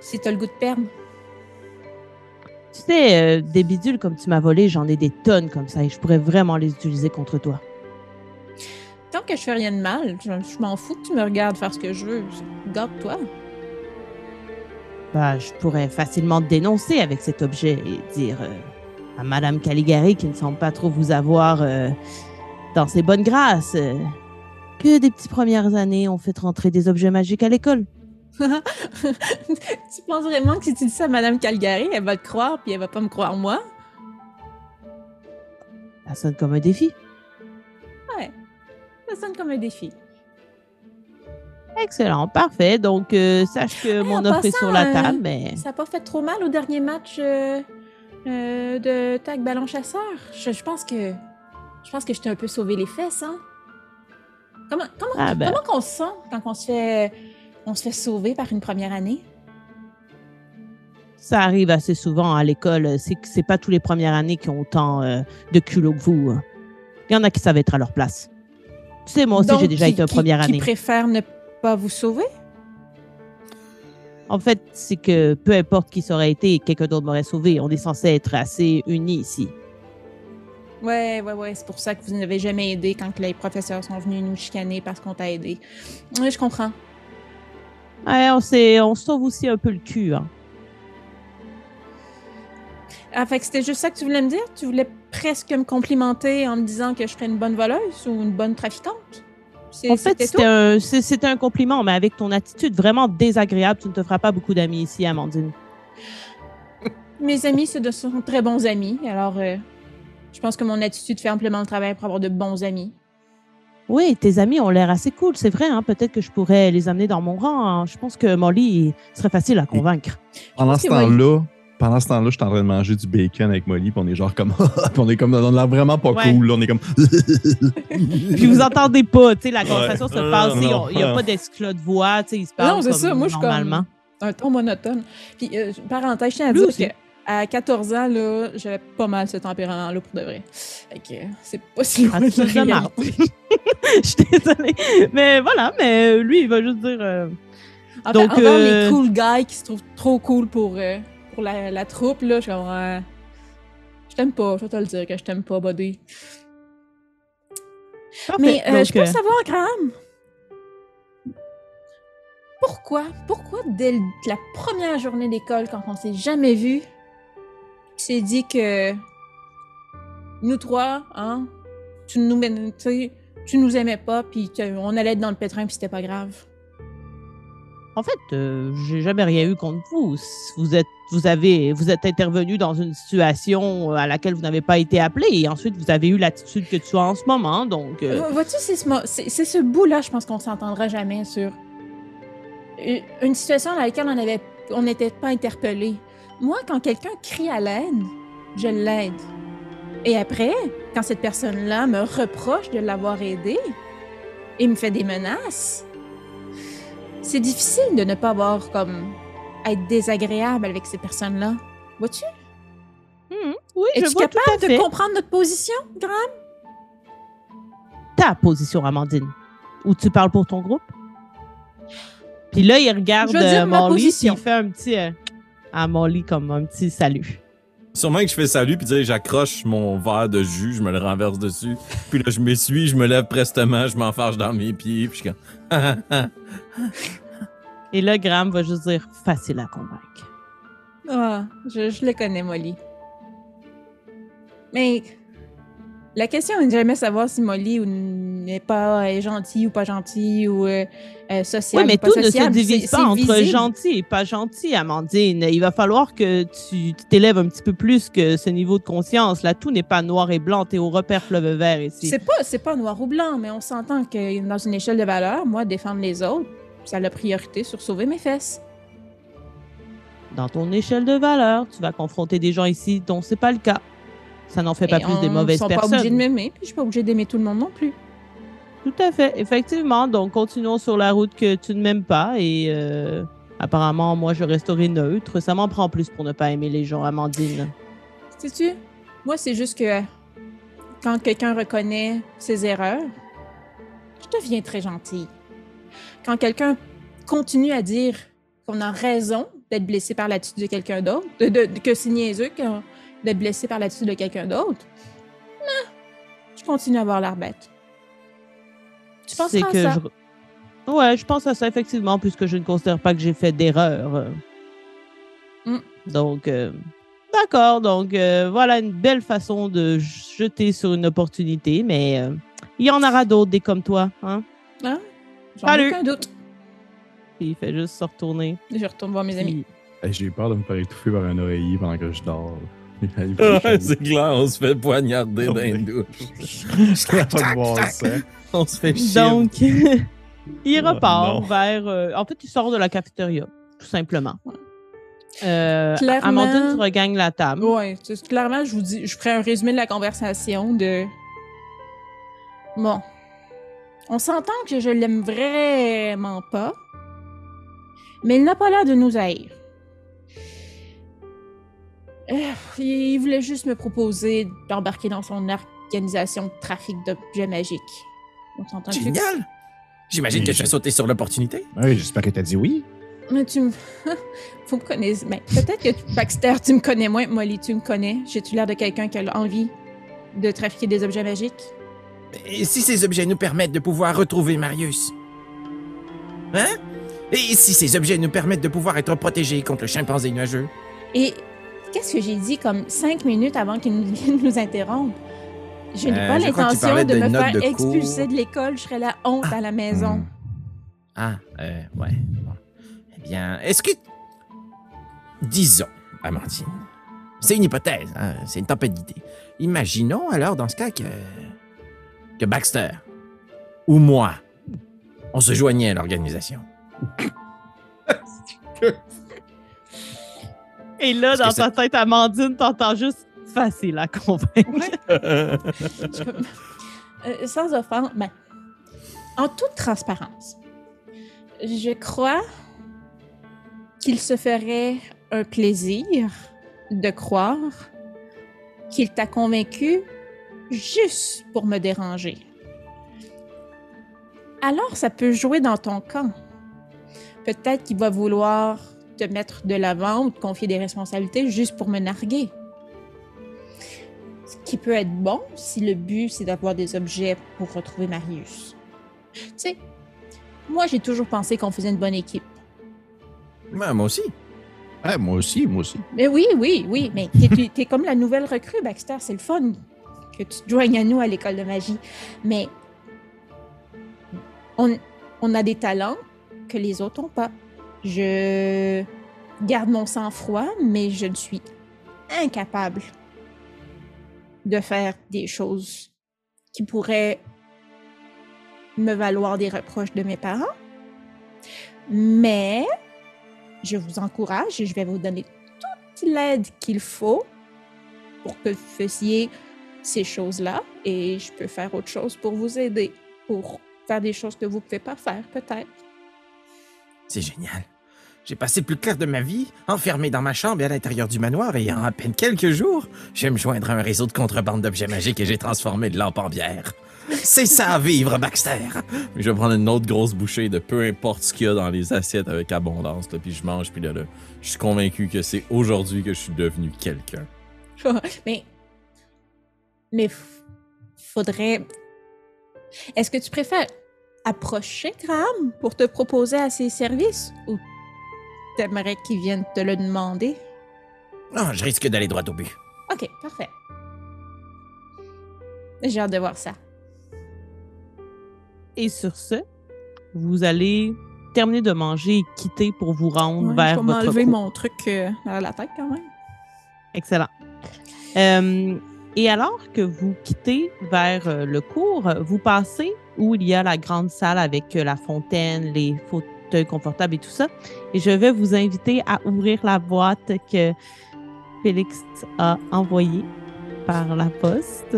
Si t'as le goût de perdre. Tu sais, euh, des bidules comme tu m'as volé, j'en ai des tonnes comme ça et je pourrais vraiment les utiliser contre toi. Tant que je fais rien de mal, je, je m'en fous que tu me regardes faire ce que je veux. Garde-toi. Bah, je pourrais facilement te dénoncer avec cet objet et dire euh, à Madame Caligari qui ne semble pas trop vous avoir euh, dans ses bonnes grâces que des petites premières années ont fait rentrer des objets magiques à l'école. tu penses vraiment que si tu dis ça à Madame Calgary, elle va te croire puis elle va pas me croire moi? Ça sonne comme un défi. Ouais. Ça sonne comme un défi. Excellent, parfait. Donc, euh, sache que mon offre est sur la euh, table, mais Ça a pas fait trop mal au dernier match euh, de tag ballon chasseur. Je, je pense que je pense que je t'ai un peu sauvé les fesses, hein. Comment comment Ah, ben. comment qu'on se sent quand on se fait on se fait sauver par une première année? ça arrive assez souvent à l'école. C'est que c'est pas tous les premières années qui ont autant euh, de culot que vous. hein. Il y en a qui savent être à leur place. Tu sais, moi aussi, j'ai déjà qui- été en qui- première qui année. préfèrent ne pas vous sauver? En fait, c'est que peu importe qui ça aurait été, quelqu'un d'autre m'aurait sauvé. On est censé être assez unis ici. Ouais, ouais, ouais. C'est pour ça que vous n'avez jamais aidé quand les professeurs sont venus nous chicaner parce qu'on t'a aidé. Oui, je comprends. Ouais, on, s'est- on se sauve aussi un peu le cul. hein. Ah, fait que c'était juste ça que tu voulais me dire? Tu voulais presque me complimenter en me disant que je serais une bonne voleuse ou une bonne trafiquante? C'est- En fait, c'était c'était un, c'est- c'était un compliment, mais avec ton attitude vraiment désagréable, tu ne te feras pas beaucoup d'amis ici, Amandine. Mes amis, ce de- sont très bons amis. Alors, euh, je pense que mon attitude fait amplement le travail pour avoir de bons amis. Oui, tes amis ont l'air assez cool, c'est vrai. Hein? Peut-être que je pourrais les amener dans mon rang. hein. Je pense que Molly serait facile à convaincre. Pendant ce Molly- temps-là, pendant ce temps-là, je suis en train de manger du bacon avec Molly, puis on est genre comme, on est comme, on a l'air vraiment pas Ouais. cool, là, on est comme, Puis vous entendez pas, tu sais, la conversation se passe, il n'y a pas d'esclat de voix, tu sais, ils se parlent Non, c'est comme ça, moi, je suis comme- normalement. Un ton monotone. Puis, euh, parenthèse, je tiens à Lui dire aussi. que à 14 ans, là, j'avais pas mal ce tempérament-là pour de vrai. Fait que c'est pas si loin Ah, de la réalité. Je suis désolée. Mais voilà, mais lui, il va juste dire. euh, En Donc, fait, euh, les cool guys qui se trouvent trop cool pour, euh, pour la, la troupe, là, je suis je t'aime pas, je vais te le dire que je t'aime pas, buddy. parfait. Mais euh, Donc, je peux savoir, Graham, pourquoi, pourquoi dès la première journée d'école, quand on s'est jamais vu, t'es dit que nous trois, hein, tu nous, mènes- tu nous aimais pas, puis on allait être dans le pétrin, puis c'était pas grave. En fait, euh, j'ai jamais rien eu contre vous. Vous êtes, vous avez, vous êtes intervenu dans une situation à laquelle vous n'avez pas été appelé, et ensuite vous avez eu l'attitude que tu as en ce moment. Donc, euh, Vois- Vois-tu, c'est ce, bout-là, je pense qu'on s'entendra jamais sur u- une situation dans laquelle on n'était pas interpellé. Moi, quand quelqu'un crie à l'aide, je l'aide. Et après, quand cette personne-là me reproche de l'avoir aidé et me fait des menaces, c'est difficile de ne pas avoir comme être désagréable avec ces personnes-là. Vois-tu? Mhm. Oui, je vois tout à capable de fait comprendre notre position, Graham? ta position, Amandine. Ou tu parles pour ton groupe? Puis là, il regarde Je veux dire euh, ma Molly, puis position. il fait un petit... euh, à Molly comme un petit salut. Sûrement que je fais salut, puis j'accroche mon verre de jus, je me le renverse dessus. Puis là, je m'essuie, je me lève prestement, je m'enfarge dans mes pieds, puis je suis comme. Et là, Graham va juste dire facile à convaincre. Ah, je, je le connais, Molly. Mais la question n'est jamais savoir si Molly n'est pas est gentille ou pas gentille ou euh, euh, Oui, sociable mais ou pas tout ne se divise pas entre visible. gentil et pas gentil, Amandine. Il va falloir que tu tu t'élèves un petit peu plus que ce niveau de conscience. Là, tout n'est pas noir et blanc. T'es au repère fleuve vert ici. C'est pas, c'est pas noir ou blanc, mais on s'entend que dans une échelle de valeur, moi, défendre les autres, ça a la priorité sur sauver mes fesses. Dans ton échelle de valeur, tu vas confronter des gens ici dont c'est pas le cas. Ça n'en fait pas Et plus des mauvaises Ils sont pas obligés de personnes. m'aimer, puis je suis pas obligée d'aimer tout le monde non plus. Tout à fait, effectivement. Donc, continuons sur la route que tu ne m'aimes pas et euh, apparemment, moi, je resterai neutre. Ça m'en prend plus pour ne pas aimer les gens, Amandine. Sais-tu, moi, c'est juste que quand quelqu'un reconnaît ses erreurs, je deviens très gentille. Quand quelqu'un continue à dire qu'on a raison d'être blessé par l'attitude de quelqu'un d'autre, de, de- de- que c'est niaiseux que- d'être blessé par l'attitude de quelqu'un d'autre, non, je continue à avoir l'air bête. Tu penses à que ça? je... Ouais, je pense à ça, effectivement, puisque je ne considère pas que j'ai fait d'erreur. Mm. Donc, euh, d'accord. Donc, euh, voilà une belle façon de jeter sur une opportunité, mais euh, il y en aura d'autres, des comme toi. Hein? J'en ai Salut. aucun doute. Puis il fait juste se retourner. Je retourne voir mes amis. Puis- Hey, J'ai eu peur de me faire étouffer par un oreiller pendant que je dors. Ouais, c'est clair, on se fait poignarder Oh, dans mais- une douche. Ça n'a pas de bon sens. On se fait chier. Donc, il repart vers. euh, en fait, il sort de la cafétéria, tout simplement. Euh, Clairement- Amandine regagne la table. C'est- clairement, je vous dis, je ferai un résumé de la conversation de. Bon. On s'entend que je l'aime vraiment pas, mais il n'a pas l'air de nous haïr. Euh, il voulait juste me proposer d'embarquer dans son organisation de trafic d'objets magiques. On s'entend que- Génial! J'imagine que tu as sauté sur l'opportunité. Oui, j'espère que t'as dit oui. Mais tu me. Faut me connaître. Ben, peut-être que tu- Baxter, tu me connais moins. Molly, tu me connais. J'ai-tu l'air de quelqu'un qui a envie de trafiquer des objets magiques? Et si ces objets nous permettent de pouvoir retrouver Marius? Hein? Et si ces objets nous permettent de pouvoir être protégés contre le chimpanzé nuageux? Et qu'est-ce que j'ai dit comme cinq minutes avant qu'il nous, vienne nous interrompre? Je n'ai Euh, pas l'intention de de me faire de expulser de l'école. Je serais la honte à la maison. Hmm. Ah, euh, ouais. Bon. Eh bien, est-ce que. Disons, Amandine. C'est une hypothèse, hein, c'est une tempête d'idées. Imaginons alors dans ce cas que. que Baxter ou moi, on se joignait à l'organisation. Et là, dans ta tête, Amandine, t'entends juste facile à convaincre. Je Euh, sans offense, ben, en toute transparence, je crois qu'il se ferait un plaisir de croire qu'il t'a convaincu juste pour me déranger. Alors, ça peut jouer dans ton camp. Peut-être qu'il va vouloir te mettre de l'avant ou te confier des responsabilités juste pour me narguer. Ce qui peut être bon si le but c'est d'avoir des objets pour retrouver Marius. Tu sais, moi j'ai toujours pensé qu'on faisait une bonne équipe. Moi aussi. Ouais, moi aussi, moi aussi. Mais oui, oui, oui, mais t'es- t'es comme la nouvelle recrue, Baxter, c'est le fun que tu te joignes à nous à l'école de magie. Mais on, on a des talents que les autres n'ont pas. Je garde mon sang-froid, mais je ne suis incapable de faire des choses qui pourraient me valoir des reproches de mes parents. Mais je vous encourage et je vais vous donner toute l'aide qu'il faut pour que vous fassiez ces choses-là et je peux faire autre chose pour vous aider, pour faire des choses que vous ne pouvez pas faire, peut-être. C'est génial. J'ai passé le plus clair de ma vie enfermé dans ma chambre et à l'intérieur du manoir et en à peine quelques jours, je vais me joindre à un réseau de contrebande d'objets magiques et j'ai transformé de lampe en bière. C'est ça, vivre, Baxter! Puis je vais prendre une autre grosse bouchée de peu importe ce qu'il y a dans les assiettes avec abondance, là, puis je mange, puis là, là, je suis convaincu que c'est aujourd'hui que je suis devenu quelqu'un. mais. Mais. Faudrait. Est-ce que tu préfères approcher Graham pour te proposer à ses services ou t'aimerais qu'il vienne te le demander? Non, je risque d'aller droit au but. Ok, parfait. J'ai hâte de voir ça. Et sur ce, vous allez terminer de manger et quitter pour vous rendre Ouais, je vers vais votre m'enlever mon truc euh, à la tête quand même. Excellent. Euh, et alors que vous quittez vers euh, le cours, vous passez où il y a la grande salle avec euh, la fontaine, les fauteuils confortables et tout ça. Et je vais vous inviter à ouvrir la boîte que Félix a envoyée par la poste.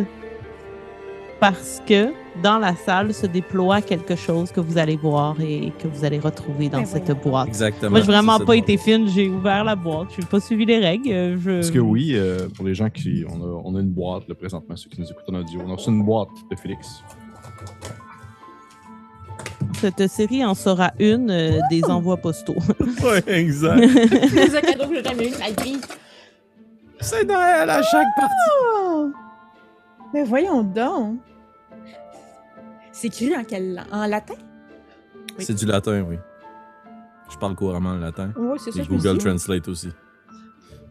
Parce que dans la salle se déploie quelque chose que vous allez voir et que vous allez retrouver dans Ben cette boîte. Exactement. Moi, j'ai vraiment pas été fine. J'ai ouvert la boîte. Je n'ai pas suivi les règles. euh, Je... Parce que oui, euh, pour les gens qui. On a, on a une boîte, là, présentement, ceux qui nous écoutent en audio. On a reçu une boîte de Félix. Cette série en sera une euh, des envois postaux. Ouais, exact. C'est un cadeau que j'ai jamais eu de ma vie. C'est Noël à chaque partie. Oh! Mais voyons donc. C'est écrit en langue? En latin? Oui. C'est du latin, oui. Je parle couramment le latin. Oui, c'est ça. Et Google. Translate aussi.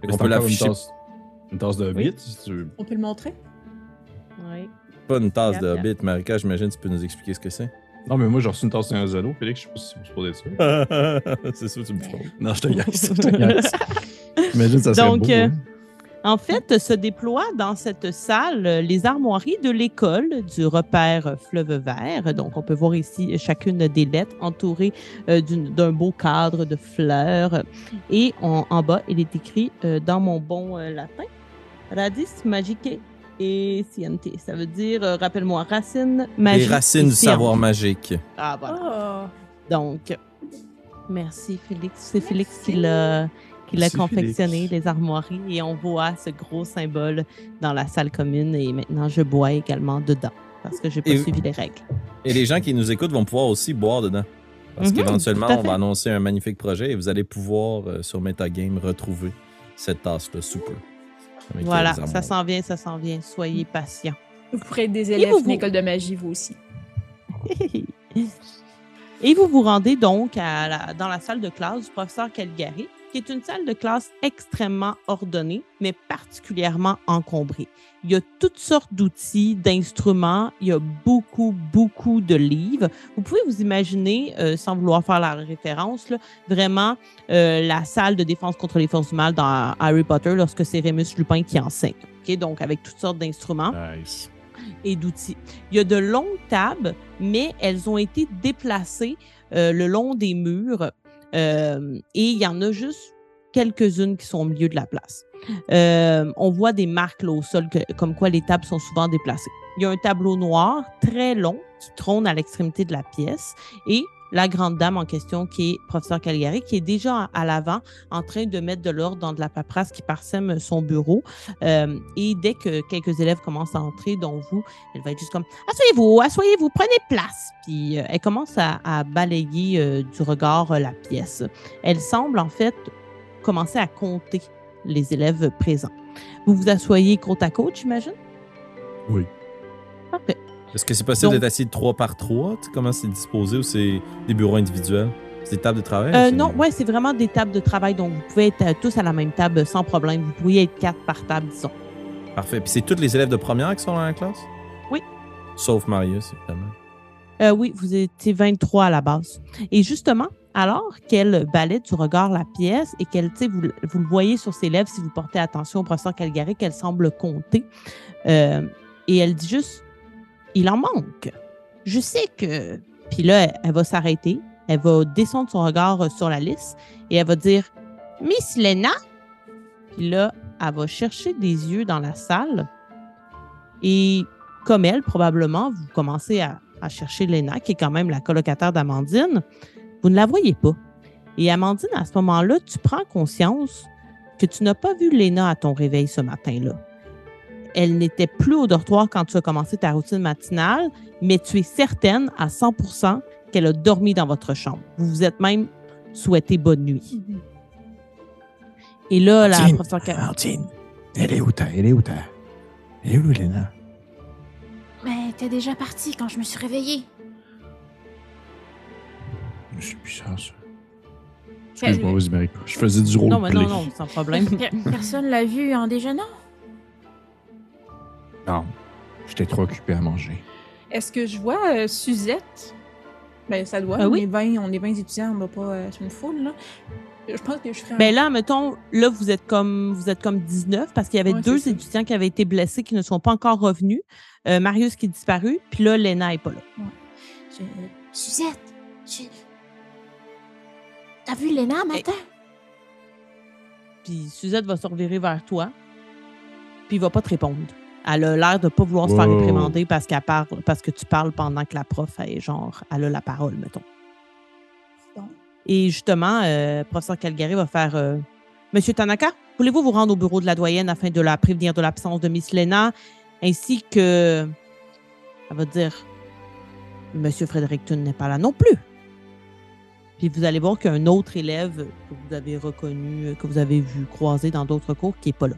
On peut l'afficher. Une tasse, une tasse de Oui. bits, si tu veux. On peut le montrer? Oui. Pas une tasse de Regarde, Hobbit. Marika, j'imagine que tu peux nous expliquer ce que c'est. Non, mais moi, j'ai reçu une tasse d'un zéro, Félix. Je sais pas si vous supposez ça. c'est sûr, tu me trompes. Non, je te gagne. Je te. Imagine, ça serait Donc, beau. euh, hein. En fait, se déploient dans cette salle euh, les armoiries de l'école du repère Fleuve Vert. Donc, on peut voir ici chacune des lettres entourées euh, d'un beau cadre de fleurs. Et en, en bas, il est écrit euh, dans mon bon euh, latin Radis magique et sciente. Ça veut dire, euh, rappelle-moi, racine magique. Les racines du savoir magique. Ah, voilà. Oh! Donc, merci Félix. C'est Félix qui l'a qui l'a confectionné, Félix. les armoiries, et on voit ce gros symbole dans la salle commune. Et maintenant, je bois également dedans parce que j'ai pas Et- suivi les règles. Et les gens qui nous écoutent vont pouvoir aussi boire dedans. Parce Mhm, qu'éventuellement, on va annoncer un magnifique projet et vous allez pouvoir, euh, sur Metagame, retrouver cette tasse-là super. Avec, euh, Voilà, ça s'en vient, ça s'en vient. Soyez patients. Vous pourrez être des élèves d'une école de magie, vous aussi. Et vous vous rendez donc à la- dans la salle de classe du professeur Calgary, qui est une salle de classe extrêmement ordonnée, mais particulièrement encombrée. Il y a toutes sortes d'outils, d'instruments, il y a beaucoup, beaucoup de livres. Vous pouvez vous imaginer, euh, sans vouloir faire la référence, là, vraiment euh, la salle de défense contre les forces du mal dans Harry Potter lorsque c'est Rémus Lupin qui enseigne. OK? Donc, avec toutes sortes d'instruments Nice. et d'outils. Il y a de longues tables, mais elles ont été déplacées euh, le long des murs euh, et il y en a juste quelques-unes qui sont au milieu de la place. Euh, on voit des marques au sol comme quoi les tables sont souvent déplacées. Il y a un tableau noir très long qui trône à l'extrémité de la pièce et la grande dame en question qui est professeur Caligari qui est déjà à, à l'avant en train de mettre de l'ordre dans de la paperasse qui parsème son bureau. Euh, et dès que quelques élèves commencent à entrer, dont vous, elle va être juste comme Asseyez-vous, asseyez-vous, prenez place. Puis euh, elle commence à, à balayer euh, du regard euh, la pièce. Elle semble en fait commencer à compter les élèves présents. Vous vous asseyez côte à côte, j'imagine? Oui. Parfait. Est-ce que c'est possible d'être assis de 3 par 3? Comment c'est disposé ou c'est des bureaux individuels? C'est des tables de travail? Euh, non, ouais, c'est vraiment des tables de travail. Donc, vous pouvez être euh, tous à la même table sans problème. Vous pourriez être quatre par table, disons. Parfait. Puis c'est tous les élèves de première qui sont dans la classe? Oui. Sauf Marius, évidemment. Euh, oui, vous étiez 23 à la base. Et justement, alors qu'elle balaie du regard la pièce et qu'elle, tu sais, vous, le- vous le voyez sur ses lèvres si vous portez attention au professeur Calgary, qu'elle semble compter. Euh, et elle dit juste, il en manque. Je sais que. Puis là, elle, va s'arrêter. Elle va descendre son regard euh, sur la liste et elle va dire, Miss Lena. Puis là, elle va chercher des yeux dans la salle. Et comme elle, probablement, vous commencez à, chercher Lena, qui est quand même la colocataire d'Amandine. Vous ne la voyez pas. Et Amandine, à ce moment-là, tu prends conscience que tu n'as pas vu Léna à ton réveil ce matin-là. Elle n'était plus au dortoir quand tu as commencé ta routine matinale, mais tu es certaine à 100% qu'elle a dormi dans votre chambre. Vous vous êtes même souhaité bonne nuit. Et là, la Martine, professeure Car- Martine, elle est où ta? Elle est où ta? Elle est où, Léna? Mais t'es déjà parti quand je me suis réveillée. Je suis bizarre, ça. Excuse-moi, vas-y. Je faisais du Non, mais roleplay. non, non, sans problème. Per- Personne l'a vu en déjeunant? Non, j'étais trop occupé à manger. Est-ce que je vois euh, Suzette? Ben, ça doit. Ah on, oui. est 20, on est 20 étudiants, on va pas euh, sur une foule, là. Je pense que je ferais un- Ben là, mettons, là, vous êtes comme vous êtes comme 19 parce qu'il y avait Ouais, deux c'est ça. étudiants qui avaient été blessés qui ne sont pas encore revenus. Euh, Marius qui est disparu, puis là, Léna n'est pas là. Je- Suzette, je- t'as vu Léna matin? Puis Suzette va se revirer vers toi, puis il va pas te répondre. Elle a l'air de pas vouloir se faire réprimander parce qu'elle parle, parce que tu parles pendant que la prof est genre, elle a la parole, mettons. Bon. Et justement, euh, professeur Calgary va faire euh, Monsieur Tanaka, voulez-vous vous rendre au bureau de la doyenne afin de la prévenir de l'absence de Miss Lena, ainsi que. Elle va dire Monsieur Fredericton n'est pas là non plus. Puis vous allez voir qu'il y a un autre élève que vous avez reconnu, que vous avez vu croiser dans d'autres cours qui n'est pas là.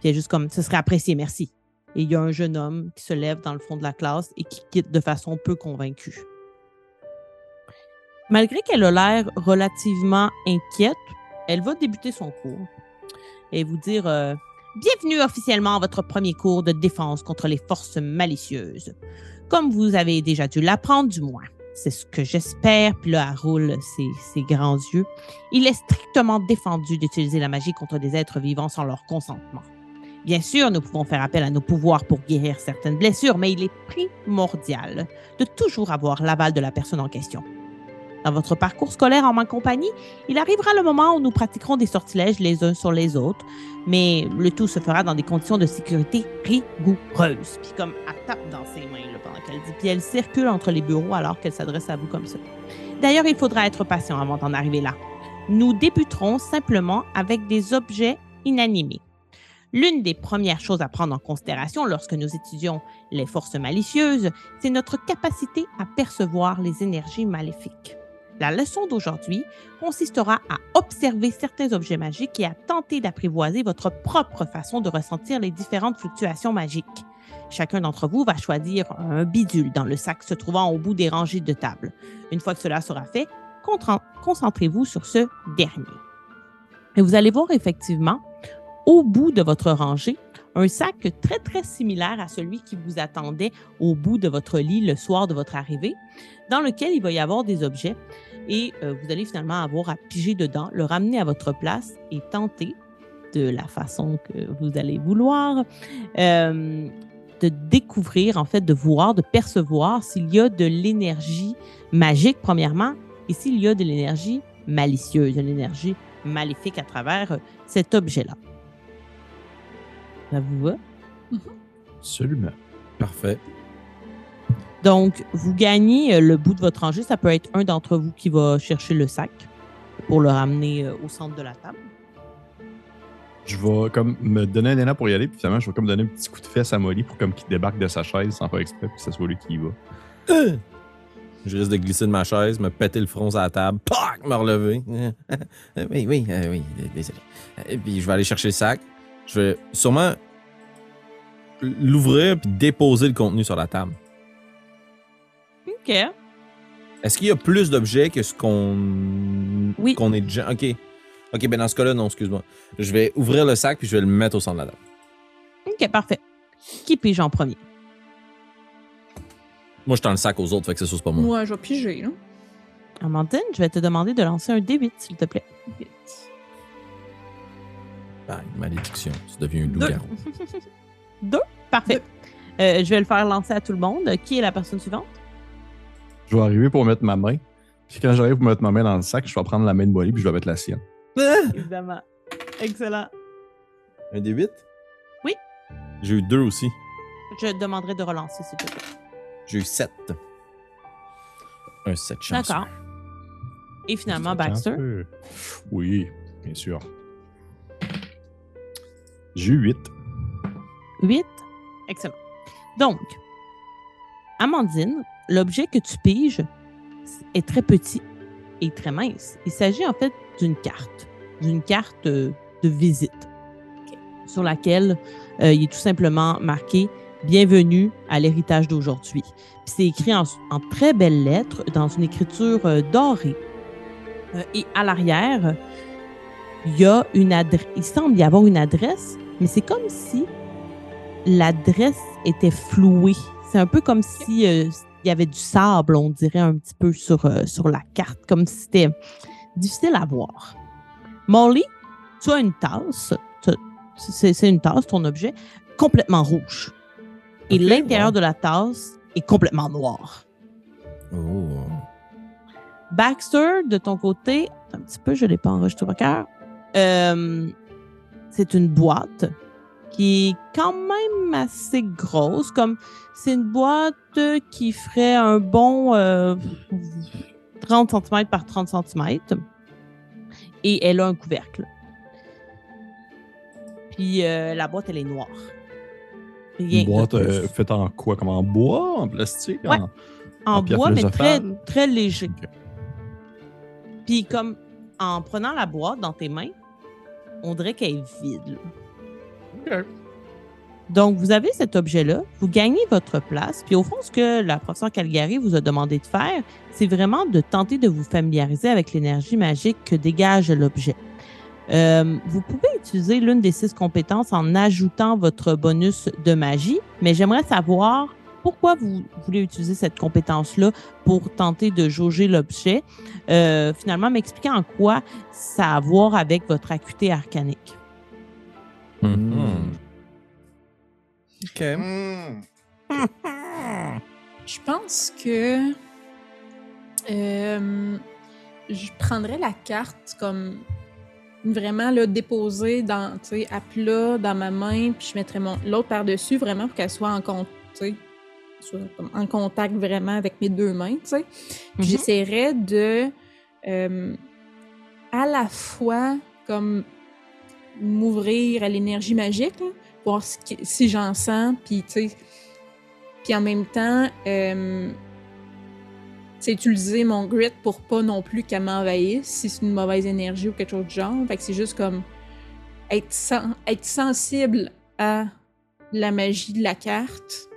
Puis elle est juste comme Ce serait apprécié, merci. Et il y a un jeune homme qui se lève dans le fond de la classe et qui quitte de façon peu convaincue. Malgré qu'elle a l'air relativement inquiète, elle va débuter son cours et vous dire euh, Bienvenue officiellement à votre premier cours de défense contre les forces malicieuses. Comme vous avez déjà dû l'apprendre, du moins. C'est ce que j'espère. Puis là, roule ses grands yeux. Il est strictement défendu d'utiliser la magie contre des êtres vivants sans leur consentement. Bien sûr, nous pouvons faire appel à nos pouvoirs pour guérir certaines blessures, mais il est primordial de toujours avoir l'aval de la personne en question. Dans votre parcours scolaire en ma compagnie, il arrivera le moment où nous pratiquerons des sortilèges les uns sur les autres, mais le tout se fera dans des conditions de sécurité rigoureuses. Puis comme elle tape dans ses mains pendant qu'elle dit, puis elle circule entre les bureaux alors qu'elle s'adresse à vous comme ça. D'ailleurs, il faudra être patient avant d'en arriver là. Nous débuterons simplement avec des objets inanimés. L'une des premières choses à prendre en considération lorsque nous étudions les forces malicieuses, c'est notre capacité à percevoir les énergies maléfiques. La leçon d'aujourd'hui consistera à observer certains objets magiques et à tenter d'apprivoiser votre propre façon de ressentir les différentes fluctuations magiques. Chacun d'entre vous va choisir un bidule dans le sac se trouvant au bout des rangées de tables. Une fois que cela sera fait, concentrez-vous sur ce dernier. Et vous allez voir effectivement, au bout de votre rangée, un sac très, très similaire à celui qui vous attendait au bout de votre lit le soir de votre arrivée, dans lequel il va y avoir des objets et euh, vous allez finalement avoir à piger dedans, le ramener à votre place et tenter, de la façon que vous allez vouloir, euh, de découvrir, en fait, de voir, de percevoir s'il y a de l'énergie magique, premièrement, et s'il y a de l'énergie malicieuse, de l'énergie maléfique à travers euh, cet objet-là. Ça vous va? Absolument. Parfait. Donc, vous gagnez euh, le bout de votre rangée. Ça peut être un d'entre vous qui va chercher le sac pour le ramener euh, au centre de la table. Je vais comme me donner un élan pour y aller, puis finalement, je vais comme donner un petit coup de fesse à Molly pour comme qu'il débarque de sa chaise sans faire exprès, puis que ce soit lui qui y va. Je risque de glisser de ma chaise, me péter le front à la table, pac, me relever. Oui, oui, euh, oui, désolé. Et puis je vais aller chercher le sac. Je vais sûrement l'ouvrir puis déposer le contenu sur la table. OK. Est-ce qu'il y a plus d'objets que ce qu'on Oui. qu'on est déjà OK. OK, ben dans ce cas-là non, excuse-moi. Je vais ouvrir le sac puis je vais le mettre au centre de la table. OK, parfait. Qui pige en premier? Moi je tends le sac aux autres, fait que c'est sûr c'est pas moi. Moi, je vais piger, là. Amandine, je vais te demander de lancer un D8, s'il te plaît. Vite. Bang, malédiction, tu deviens un loup-garou. Parfait. Euh, je vais le faire lancer à tout le monde. Qui est la personne suivante? Je vais arriver pour mettre ma main. Puis quand j'arrive pour mettre ma main dans le sac, je vais prendre la main de Molly puis je vais mettre la sienne. Évidemment. Excellent. Un des 8? Oui. J'ai eu deux aussi. Je demanderai de relancer, s'il te plaît. J'ai eu 7. Un 7 chance. D'accord. Et finalement, Baxter? Oui, bien sûr. J'ai eu 8. 8. Excellent. Donc, Amandine, l'objet que tu piges est très petit et très mince. Il s'agit en fait d'une carte, d'une carte euh, de visite sur laquelle euh, il est tout simplement marqué Bienvenue à l'héritage d'aujourd'hui. Puis c'est écrit en, en très belles lettres dans une écriture euh, dorée. Euh, et à l'arrière, il y a une adresse. Il semble y avoir une adresse, mais c'est comme si l'adresse était flouée. C'est un peu comme si euh, il y avait du sable, on dirait un petit peu sur, euh, sur la carte, comme si c'était difficile à voir. Molly, tu as une tasse. C'est c'est une tasse, ton objet, complètement rouge. Et l'intérieur de la tasse est complètement noir. Oh. Baxter, de ton côté, un petit peu, je ne l'ai pas enregistré au cœur. Euh, c'est une boîte qui est quand même assez grosse. Comme c'est une boîte qui ferait un bon euh, 30 cm par 30 cm. Et elle a un couvercle. Puis euh, la boîte, elle est noire. Rien Une boîte euh, faite en quoi? Comme en bois, en plastique Ouais. en- en en pierre bois, mais très, très léger. Puis comme en prenant la boîte dans tes mains, on dirait qu'elle est vide. là. Donc, vous avez cet objet-là, vous gagnez votre place, puis au fond, ce que la professeure Calgary vous a demandé de faire, c'est vraiment de tenter de vous familiariser avec l'énergie magique que dégage l'objet. Euh, vous pouvez utiliser l'une des six compétences en ajoutant votre bonus de magie, mais j'aimerais savoir pourquoi vous voulez utiliser cette compétence-là pour tenter de jauger l'objet? Euh, finalement, m'expliquer en quoi ça a à voir avec votre acuité arcanique. Mhm. OK. Je pense que euh, je prendrais la carte comme vraiment là, déposée dans, tu sais, à plat dans ma main, puis je mettrais mon l'autre par-dessus vraiment pour qu'elle soit en sais, soit comme en contact vraiment avec mes deux mains, tu sais. Puis Mhm. j'essaierais de euh, à la fois comme m'ouvrir à l'énergie magique, voir ce qui- si j'en sens, puis tu sais, puis en même temps, euh, c'est utiliser mon grit pour pas non plus qu'elle m'envahisse si c'est une mauvaise énergie ou quelque chose de genre. Fait que c'est juste comme être, sen- être sensible à la magie de la carte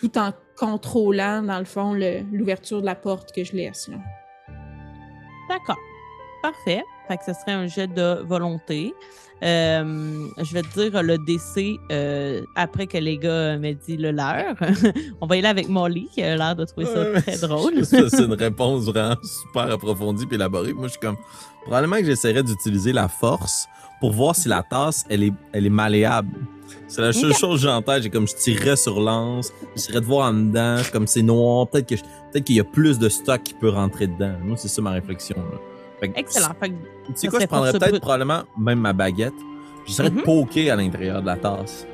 tout en contrôlant, dans le fond, l'ouverture de la porte que je laisse. Là. D'accord. Parfait. Fait que ce serait un jet de volonté. Euh, je vais te dire le DC euh, après que les gars m'aient dit le leur. On va y aller avec Molly qui a l'air de trouver ça très drôle. C'est une réponse vraiment super approfondie puis élaborée. Moi, je suis comme. Probablement que j'essaierais d'utiliser la force pour voir si la tasse, elle est, elle est malléable. C'est la seule chose que tête. J'ai comme je tirerais sur l'anse, j'essaierais de voir en dedans. Comme c'est noir. Peut-être que je- peut-être qu'il y a plus de stock qui peut rentrer dedans. Moi, c'est ça ma réflexion. Là. Fait que, Excellent. Fait que Tu sais quoi, je prendrais peut-être probablement même ma baguette. J'essaierais Mhm. de poker à l'intérieur de la tasse.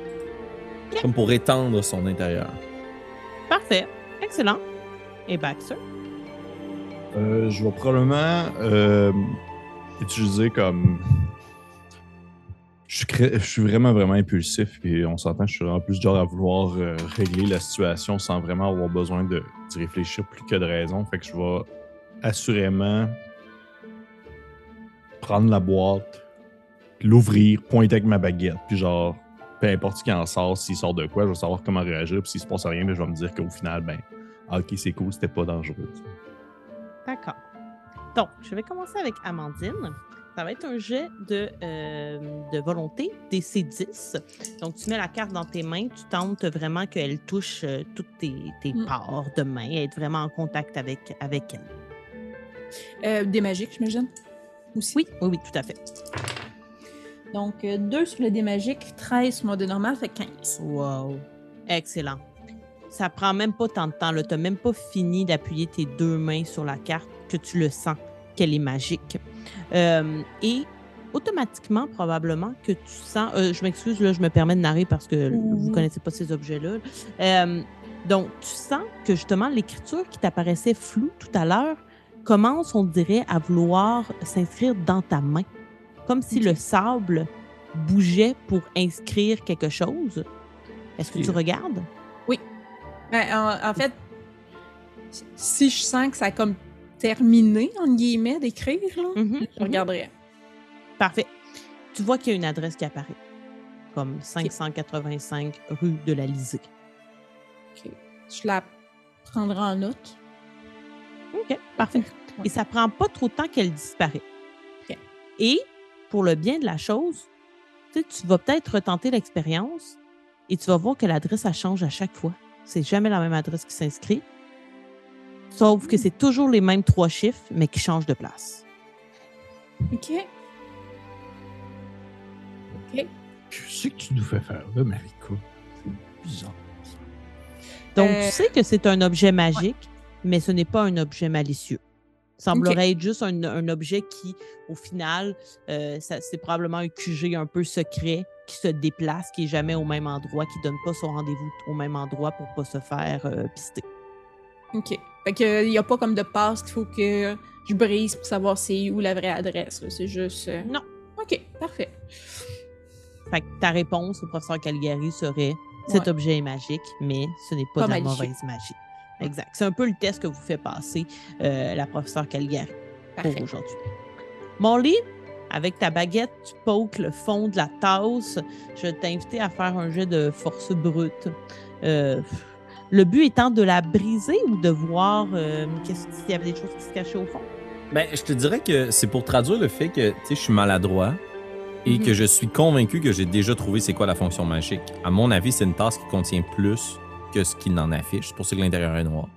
Comme pour étendre son intérieur. parfait. Excellent. Et Baxter? Euh, je vais probablement euh, utiliser comme. Je je suis vraiment, vraiment impulsif et on s'entend, je suis en plus genre à vouloir euh, régler la situation sans vraiment avoir besoin de, réfléchir plus que de raison. Fait que je vais assurément prendre la boîte, l'ouvrir, pointer avec ma baguette, puis genre, peu importe ce qui en sort, s'il sort de quoi, je vais savoir comment réagir, puis s'il se passe rien, ben, je vais me dire qu'au final, ben, ah, ok, c'est cool, c'était pas dangereux. D'accord. Donc, je vais commencer avec Amandine. Ça va être un jet de, euh, de volonté, DC10. Donc, tu mets la carte dans tes mains, tu tentes vraiment qu'elle touche euh, toutes tes, tes Mm. pores de main, être vraiment en contact avec, avec elle. Euh, des magiques, j'imagine? Aussi? Oui, oui, oui, tout à fait. Donc, 2 sur le dé magique, 13 sur le dé normal, fait 15. Wow. Excellent. Ça prend même pas tant de temps. Tu n'as même pas fini d'appuyer tes deux mains sur la carte que tu le sens qu'elle est magique. Euh, et automatiquement, probablement, que tu sens... euh, je m'excuse, là, je me permets de narrer parce que vous Mhm. ne connaissez pas ces objets-là. Euh, donc, tu sens que justement, l'écriture qui t'apparaissait floue tout à l'heure commence, on dirait, à vouloir s'inscrire dans ta main. Comme si le sable bougeait pour inscrire quelque chose. Est-ce que tu regardes? Ben, en, en fait, si je sens que ça a comme terminé, entre guillemets, d'écrire, là, Mhm, je regarderai. Parfait. Tu vois qu'il y a une adresse qui apparaît, comme 585 rue de la Lysée. Je la prendrai en note. OK, parfait. Et ça prend pas trop de temps qu'elle disparaît. OK. Et pour le bien de la chose, tu vas peut-être retenter l'expérience et tu vas voir que l'adresse, elle change à chaque fois. C'est jamais la même adresse qui s'inscrit. Sauf que c'est toujours les mêmes trois chiffres, mais qui changent de place. OK. Qu'est-ce que tu nous fais faire là, Marika? C'est bizarre. Donc, Euh, tu sais que c'est un objet magique, mais ce n'est pas un objet malicieux. Semblerait être juste un, un objet qui, au final, euh, ça- c'est probablement un QG un peu secret qui se déplace, qui est jamais au même endroit, qui donne pas son rendez-vous au même endroit pour pas se faire euh, pister. OK. Fait que il y a pas comme de passe qu'il faut que je brise pour savoir c'est où la vraie adresse. C'est juste. euh, Non. OK, parfait. Fait que ta réponse au professeur Caligari serait cet Ouais. objet est magique, mais ce n'est pas, Pas de la mauvaise magie. Exact. C'est un peu le test que vous fait passer euh, la professeure Caligari. pour aujourd'hui. Molly, avec ta baguette, tu pokes le fond de la tasse. Je vais t'inviter à faire un jet de force brute. Euh, le but étant de la briser ou de voir euh, s'il y avait des choses qui se cachaient au fond? Ben, je te dirais que c'est pour traduire le fait que tu sais, je suis maladroit et Mhm. que je suis convaincu que j'ai déjà trouvé c'est quoi la fonction magique. À mon avis, c'est une tasse qui contient plus que ce qu'il n'en affiche. C'est pour ça que l'intérieur est noir.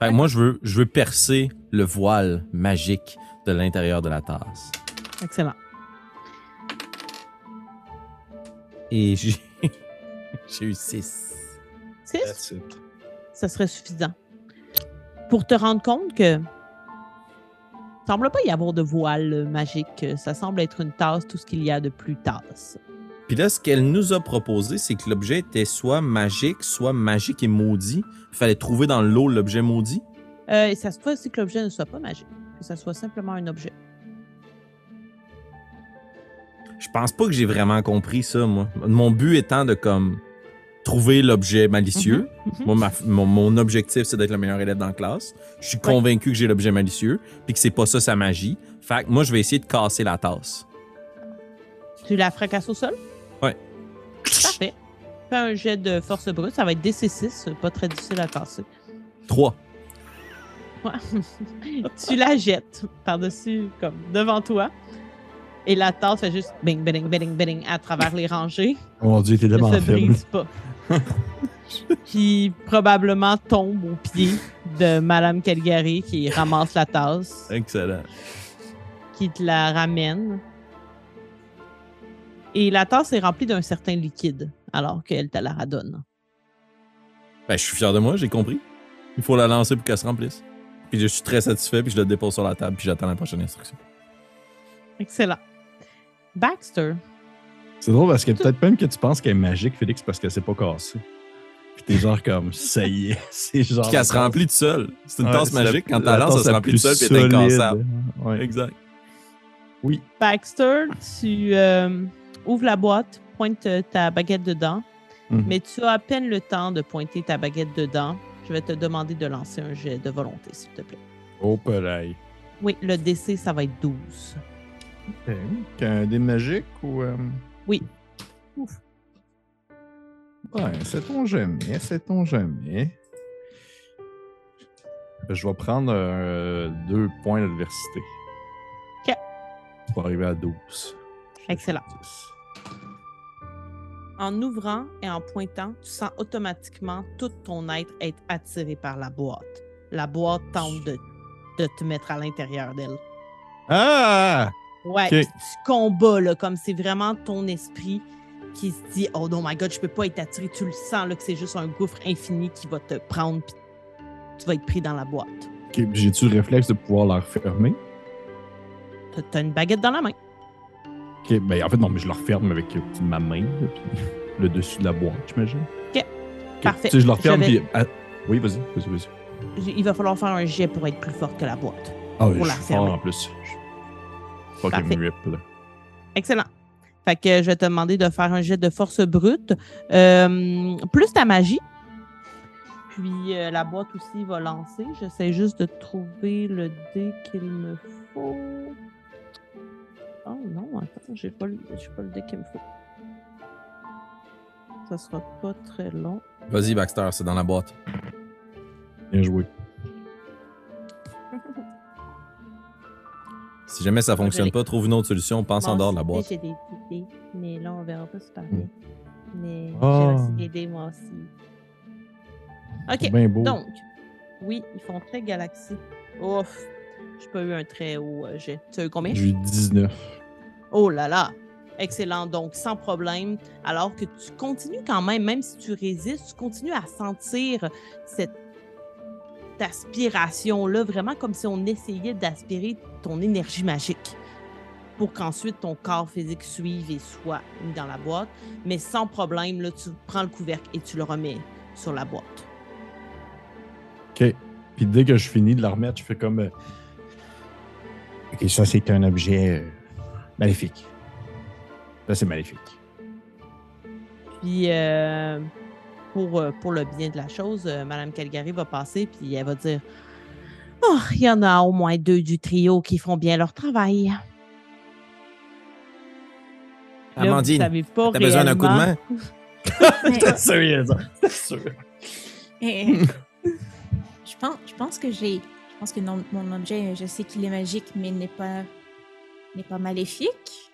Fait que moi, je veux, je veux percer le voile magique de l'intérieur de la tasse. Excellent. Et j'ai eu 6. Six, That's it. Ça serait suffisant. Pour te rendre compte que semble pas y avoir de voile magique. Ça semble être une tasse, tout ce qu'il y a de plus tasse. Puis là, ce qu'elle nous a proposé, c'est que l'objet était soit magique, soit magique et maudit. Il fallait trouver dans l'eau l'objet maudit. Euh, et ça se peut aussi que l'objet ne soit pas magique, que ça soit simplement un objet. Je pense pas que j'ai vraiment compris ça, moi. Mon but étant de comme trouver l'objet malicieux. Mhm. Moi, ma- mon, mon objectif, c'est d'être le meilleur élève dans la classe. Je suis Ouais. convaincu que j'ai l'objet malicieux, puis que c'est pas ça sa magie. Fait que moi, je vais essayer de casser la tasse. Tu la fracasses au sol? Ouais. Parfait. Fais un jet de force brute. Ça va être DC6, pas très difficile à casser. 3. tu la jettes par-dessus, comme devant toi. Et la tasse fait juste bing, bing, bing, bing à travers les rangées. Oh mon dieu, t'es tellement faible. brise pas. Puis probablement tombe au pied de Madame Calgary qui ramasse la tasse, Excellent. qui te la ramène. Et la tasse est remplie d'un certain liquide, alors qu'elle te la radonne. Ben, je suis fier de moi, j'ai compris. Il faut la lancer pour qu'elle se remplisse. Puis je suis très satisfait, puis je le dépose sur la table, puis j'attends la prochaine instruction. Excellent. Baxter, C'est drôle parce que peut-être même que tu penses qu'elle est magique, Félix, parce qu'elle s'est pas cassée. Puis t'es genre comme, ça y est, c'est genre. Puis qu'elle se remplit tout seule. C'est une Ouais, tasse la- magique. Quand tu la lances, tasse elle se remplit toute seule, puis elle est incassable. Ouais. Exact. Baxter, tu euh, ouvres la boîte, pointes euh, ta baguette dedans, Mhm. mais tu as à peine le temps de pointer ta baguette dedans. Je vais te demander de lancer un jet de volonté, s'il te plaît. Oh, pareil. Oui, le DC, ça va être 12. Ok. Un dé magique ou. euh, Oui. Ouf. Ouais, sait-on jamais, sait-on jamais. Je vais prendre euh, deux points d'adversité. Ok. Pour arriver à 12. Excellent. En ouvrant et en pointant, tu sens automatiquement tout ton être être attiré par la boîte. La boîte tente de, de te mettre à l'intérieur d'elle. Ah! Ouais, tu combats, là, comme c'est vraiment ton esprit qui se dit Oh non, my God, je peux pas être attiré. Tu le sens, là, que c'est juste un gouffre infini qui va te prendre, puis tu vas être pris dans la boîte. Ok, J'ai-tu le réflexe de pouvoir la refermer? T'as- une baguette dans la main. Ok, ben en fait, non, mais je la referme avec euh, ma main, là, puis le dessus de la boîte, j'imagine. Ok. Parfait. Tu sais, je la referme, puis. ah, Oui, vas-y, vas-y, vas-y. Il va falloir faire un jet pour être plus forte que la boîte. Ah oui, Pour je la suis fort en plus. Je- Parfait. Fucking rip, là. Excellent. Fait que je vais te demander de faire un jet de force brute. Euh, plus ta magie. Puis euh, la boîte aussi va lancer. J'essaie juste de trouver le dé qu'il me faut. Oh non, attends, j'ai pas, le- j'ai pas le dé qu'il me faut. Ça sera pas très long. Vas-y, Baxter, c'est dans la boîte. Bien joué. Si jamais ça fonctionne pas, trouve une autre solution, pense en dehors de la boîte. J'ai des dés, mais là, on verra pas super bien. Mais Ah. j'ai aussi des moi aussi. OK. Bien beau. Donc, oui, ils font très galaxie. Ouf, j'ai pas eu un très haut euh, jet. Tu as eu combien? J'ai eu 19. Oh là là! Excellent. Donc, sans problème. Alors que tu continues quand même, même si tu résistes, tu continues à sentir cette aspiration-là, vraiment comme si on essayait d'aspirer ton énergie magique pour qu'ensuite ton corps physique suive et soit mis dans la boîte. Mais sans problème, là, tu prends le couvercle et tu le remets sur la boîte. OK. Puis dès que je finis de la remettre, je fais comme. euh, Ok, ça, c'est un objet euh, maléfique. Ça, c'est maléfique. Puis, euh, pour, pour le bien de la chose, Madame Calgary va passer, puis elle va dire Oh, il y en a au moins deux du trio qui font bien leur travail. Là, Amandine, t'as besoin d'un coup de main? Mais- Sérieux, ça? C'est sûr. Eh, je pense, je pense que j'ai, je pense que non- mon objet, je sais qu'il est magique, mais n'est pas, n'est pas maléfique.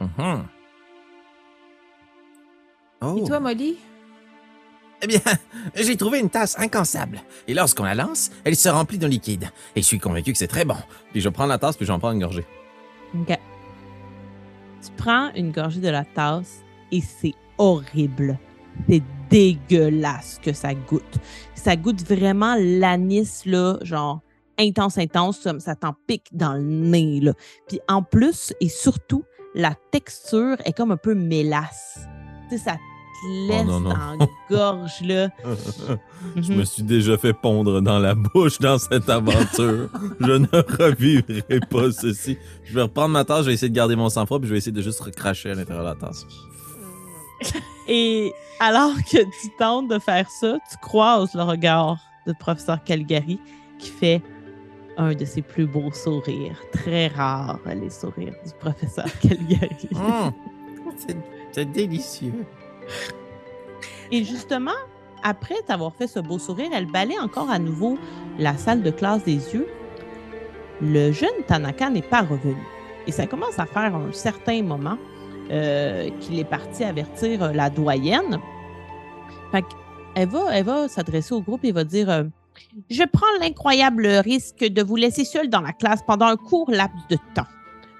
Oh. Et toi, Molly? Eh bien, j'ai trouvé une tasse incansable. Et lorsqu'on la lance, elle se remplit de liquide. Et je suis convaincu que c'est très bon. Puis je prends la tasse, puis j'en prends une gorgée. OK. Tu prends une gorgée de la tasse et c'est horrible. C'est dégueulasse que ça goûte. Ça goûte vraiment l'anis, là, genre intense, intense. Ça, t'en pique dans le nez, là. Puis en plus et surtout, la texture est comme un peu mélasse. Tu sais, ça laisse non, non. en gorge, là. Je Mhm. me suis déjà fait pondre dans la bouche dans cette aventure. je ne revivrai pas ceci. Je vais reprendre ma tasse, je vais essayer de garder mon sang-froid, puis je vais essayer de juste recracher à l'intérieur de la tasse. Et alors que tu tentes de faire ça, tu croises le regard du professeur Calgary qui fait un de ses plus beaux sourires. Très rares, les sourires du professeur Calgary. Hum, C'est délicieux. Et justement, après t'avoir fait ce beau sourire, elle balaie encore à nouveau la salle de classe des yeux. Le jeune Tanaka n'est pas revenu. Et ça commence à faire un certain moment euh, qu'il est parti avertir euh, la doyenne. Elle va, elle va s'adresser au groupe et va dire euh, Je prends l'incroyable risque de vous laisser seul dans la classe pendant un court laps de temps.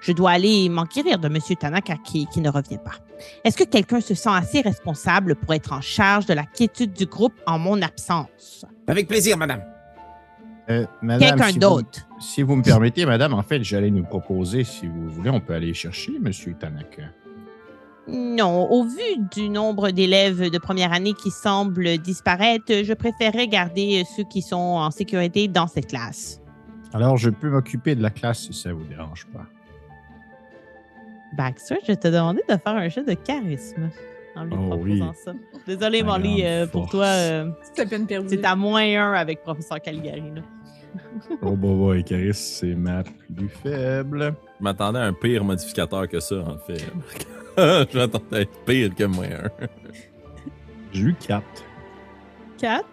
Je dois aller m'enquérir de M. Tanaka qui ne revient pas. Est-ce que quelqu'un se sent assez responsable pour être en charge de la quiétude du groupe en mon absence? Avec plaisir, madame. Euh, madame, Quelqu'un si vous- d'autre? Si vous me permettez, madame, en fait, j'allais nous proposer, si vous voulez, on peut aller chercher Monsieur Tanaka. Non, au vu du nombre d'élèves de première année qui semblent disparaître, je préférerais garder ceux qui sont en sécurité dans cette classe. Alors, je peux m'occuper de la classe si ça vous dérange pas. Baxter, je te demander de faire un jeu de charisme en lui Oh proposant oui. ça. Désolé, La Molly, euh, pour toi, euh, C'est à moins un avec professeur Calgary. là. Oh, bah, bah, Icaris, c'est ma plus faible. Je m'attendais à un pire modificateur que ça, en fait. je m'attendais à être pire que moins un. J'ai eu 4. 4.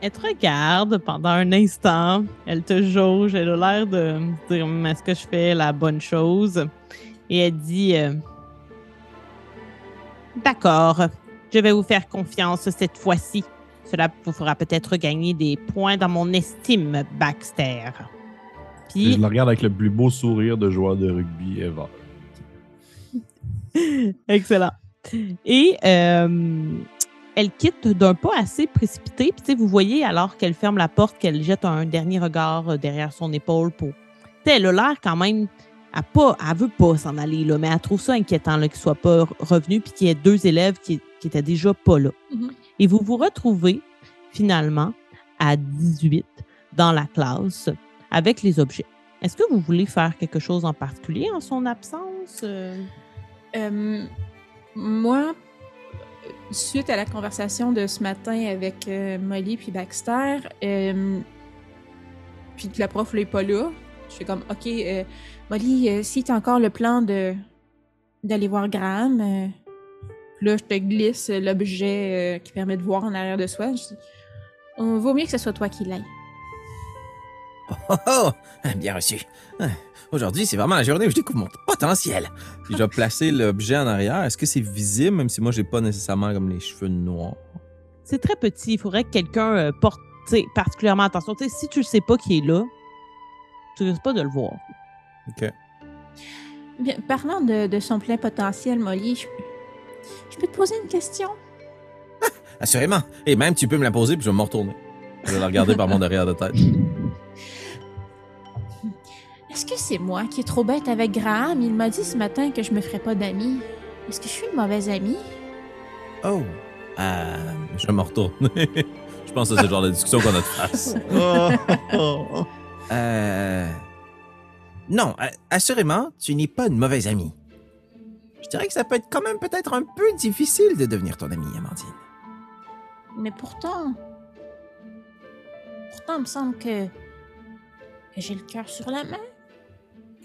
Elle te regarde pendant un instant. Elle te jauge. Elle a l'air de dire Hum, Est-ce que je fais la bonne chose? Et elle dit euh, D'accord, je vais vous faire confiance cette fois-ci. Cela vous fera peut-être gagner des points dans mon estime, Baxter. Et je Puis, le regarde avec le plus beau sourire de joueur de rugby ever. Excellent. Et euh, elle quitte d'un pas assez précipité. Puis, vous voyez, alors qu'elle ferme la porte, qu'elle jette un dernier regard euh, derrière son épaule pour. Elle a l'air quand même. Elle, pas, elle veut pas s'en aller, là, mais elle trouve ça inquiétant qu'il soit pas re- revenu puis qu'il y ait deux élèves qui, qui étaient déjà pas là. Mhm. Et vous vous retrouvez finalement à 18 dans la classe avec les objets. Est-ce que vous voulez faire quelque chose en particulier en son absence? Euh, Euh, moi, suite à la conversation de ce matin avec euh, Molly puis Baxter, euh, puis que la prof n'est pas là, je fais comme, OK, euh, Molly, euh, si tu as encore le plan de d'aller voir Graham, euh, là, je te glisse l'objet qui permet de voir en arrière de soi. Je dis, on vaut mieux que ce soit toi qui l'aille. Oh, oh, bien reçu. Ah, Aujourd'hui, c'est vraiment la journée où je découvre mon potentiel. Puis je vais placer l'objet en arrière. Est-ce que c'est visible, même si moi, j'ai pas nécessairement comme les cheveux noirs? C'est très petit. Il faudrait que quelqu'un euh, porte tu sais, particulièrement attention. Si tu ne sais pas qui est là, tu risques pas de le voir. OK. Bien, parlant de, de son plein potentiel, Molly, je, je peux te poser une question? Assurément. Et même, tu peux me la poser, puis je vais me retourner. Je vais la regarder par mon derrière de tête. Est-ce que c'est moi qui est trop bête avec Graham? Il m'a dit ce matin que je me ferais pas d'amis. Est-ce que je suis une mauvaise amie? Oh, euh, Je vais me retourner. je pense que c'est le genre de discussion qu'on a de face. euh... Non, assurément, tu n'es pas une mauvaise amie. Je dirais que ça peut être quand même peut-être un peu difficile de devenir ton amie, Amandine. Mais pourtant. Pourtant, il me semble que. que j'ai le cœur sur la main.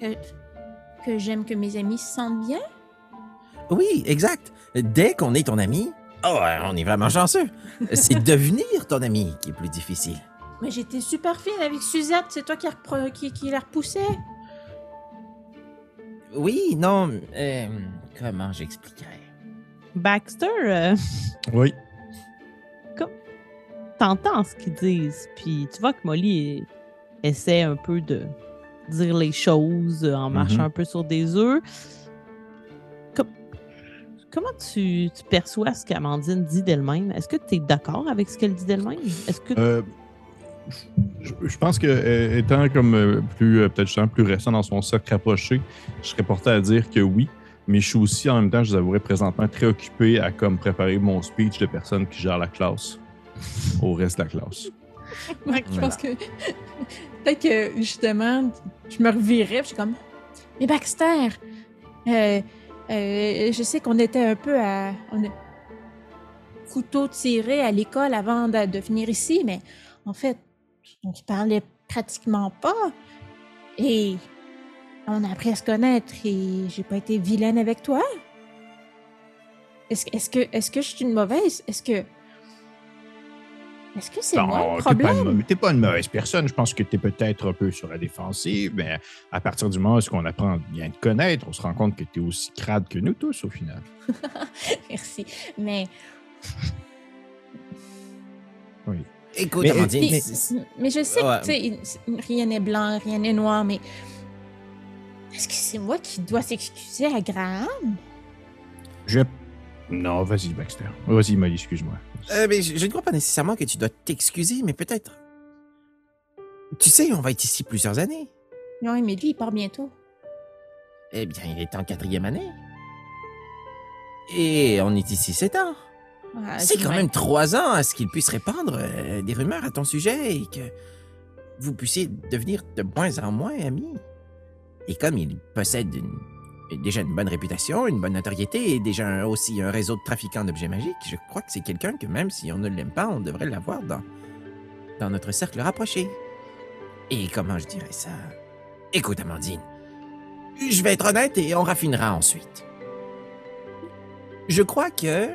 Que. que j'aime que mes amis se sentent bien? Oui, exact. Dès qu'on est ton ami, oh, euh, on est vraiment chanceux. C'est devenir ton ami qui est plus difficile. Mais j'étais super fine avec Suzette, c'est toi qui, repre- qui, qui la repoussais? Oui, non, euh, comment j'expliquerais? Baxter, euh, Oui. t'entends ce qu'ils disent, puis tu vois que Molly essaie un peu de dire les choses en marchant Mhm. un peu sur des œufs. Com- comment tu, tu perçois ce qu'Amandine dit d'elle-même? Est-ce que tu es d'accord avec ce qu'elle dit d'elle-même? Est-ce que Euh, je, je pense que euh, étant comme euh, plus peut-être plus récent dans son cercle rapproché, je serais porté à dire que oui. Mais je suis aussi en même temps, je vous avouerai présentement très occupé à comme préparer mon speech de personne qui gère la classe au reste de la classe. Je pense que. Peut-être que justement, je me revirais, je suis comme. Mais Baxter, euh, euh, je sais qu'on était un peu à. On a couteau tiré à l'école avant de, de venir ici, mais en fait, on se parlait pratiquement pas. Et on a appris à se connaître et j'ai pas été vilaine avec toi. Est-ce est-ce que, est que je suis une mauvaise? Est-ce que. Est-ce que c'est moi Non, le t'es pas une problème? T'es pas une mauvaise personne. Je pense que t'es peut-être un peu sur la défensive, mais à partir du moment où on apprend à bien te connaître, on se rend compte que t'es aussi crade que nous tous au final. Merci. Mais, Écoute, Mais- Amandine, mais, c'est- mais je sais Ouais. que tu sais, rien n'est blanc, rien n'est noir, mais est-ce que c'est moi qui dois s'excuser à Graham? Je. Non, vas-y, Baxter. Vas-y, Molly, excuse-moi. Euh, mais je, je ne crois pas nécessairement que tu dois t'excuser, mais peut-être. Tu sais, on va être ici plusieurs années. Oui, mais lui, il part bientôt. Eh bien, il est en quatrième année. Et on est ici sept ans. Ah, C'est quand même trois ans à ce qu'il puisse répandre euh, des rumeurs à ton sujet et que vous puissiez devenir de moins en moins amis. Et comme il possède une- déjà une bonne réputation, une bonne notoriété et déjà aussi un réseau de trafiquants d'objets magiques, je crois que c'est quelqu'un que même si on ne l'aime pas, on devrait l'avoir dans, dans notre cercle rapproché. Et comment je dirais ça? Écoute, Amandine, je vais être honnête et on raffinera ensuite. Je crois que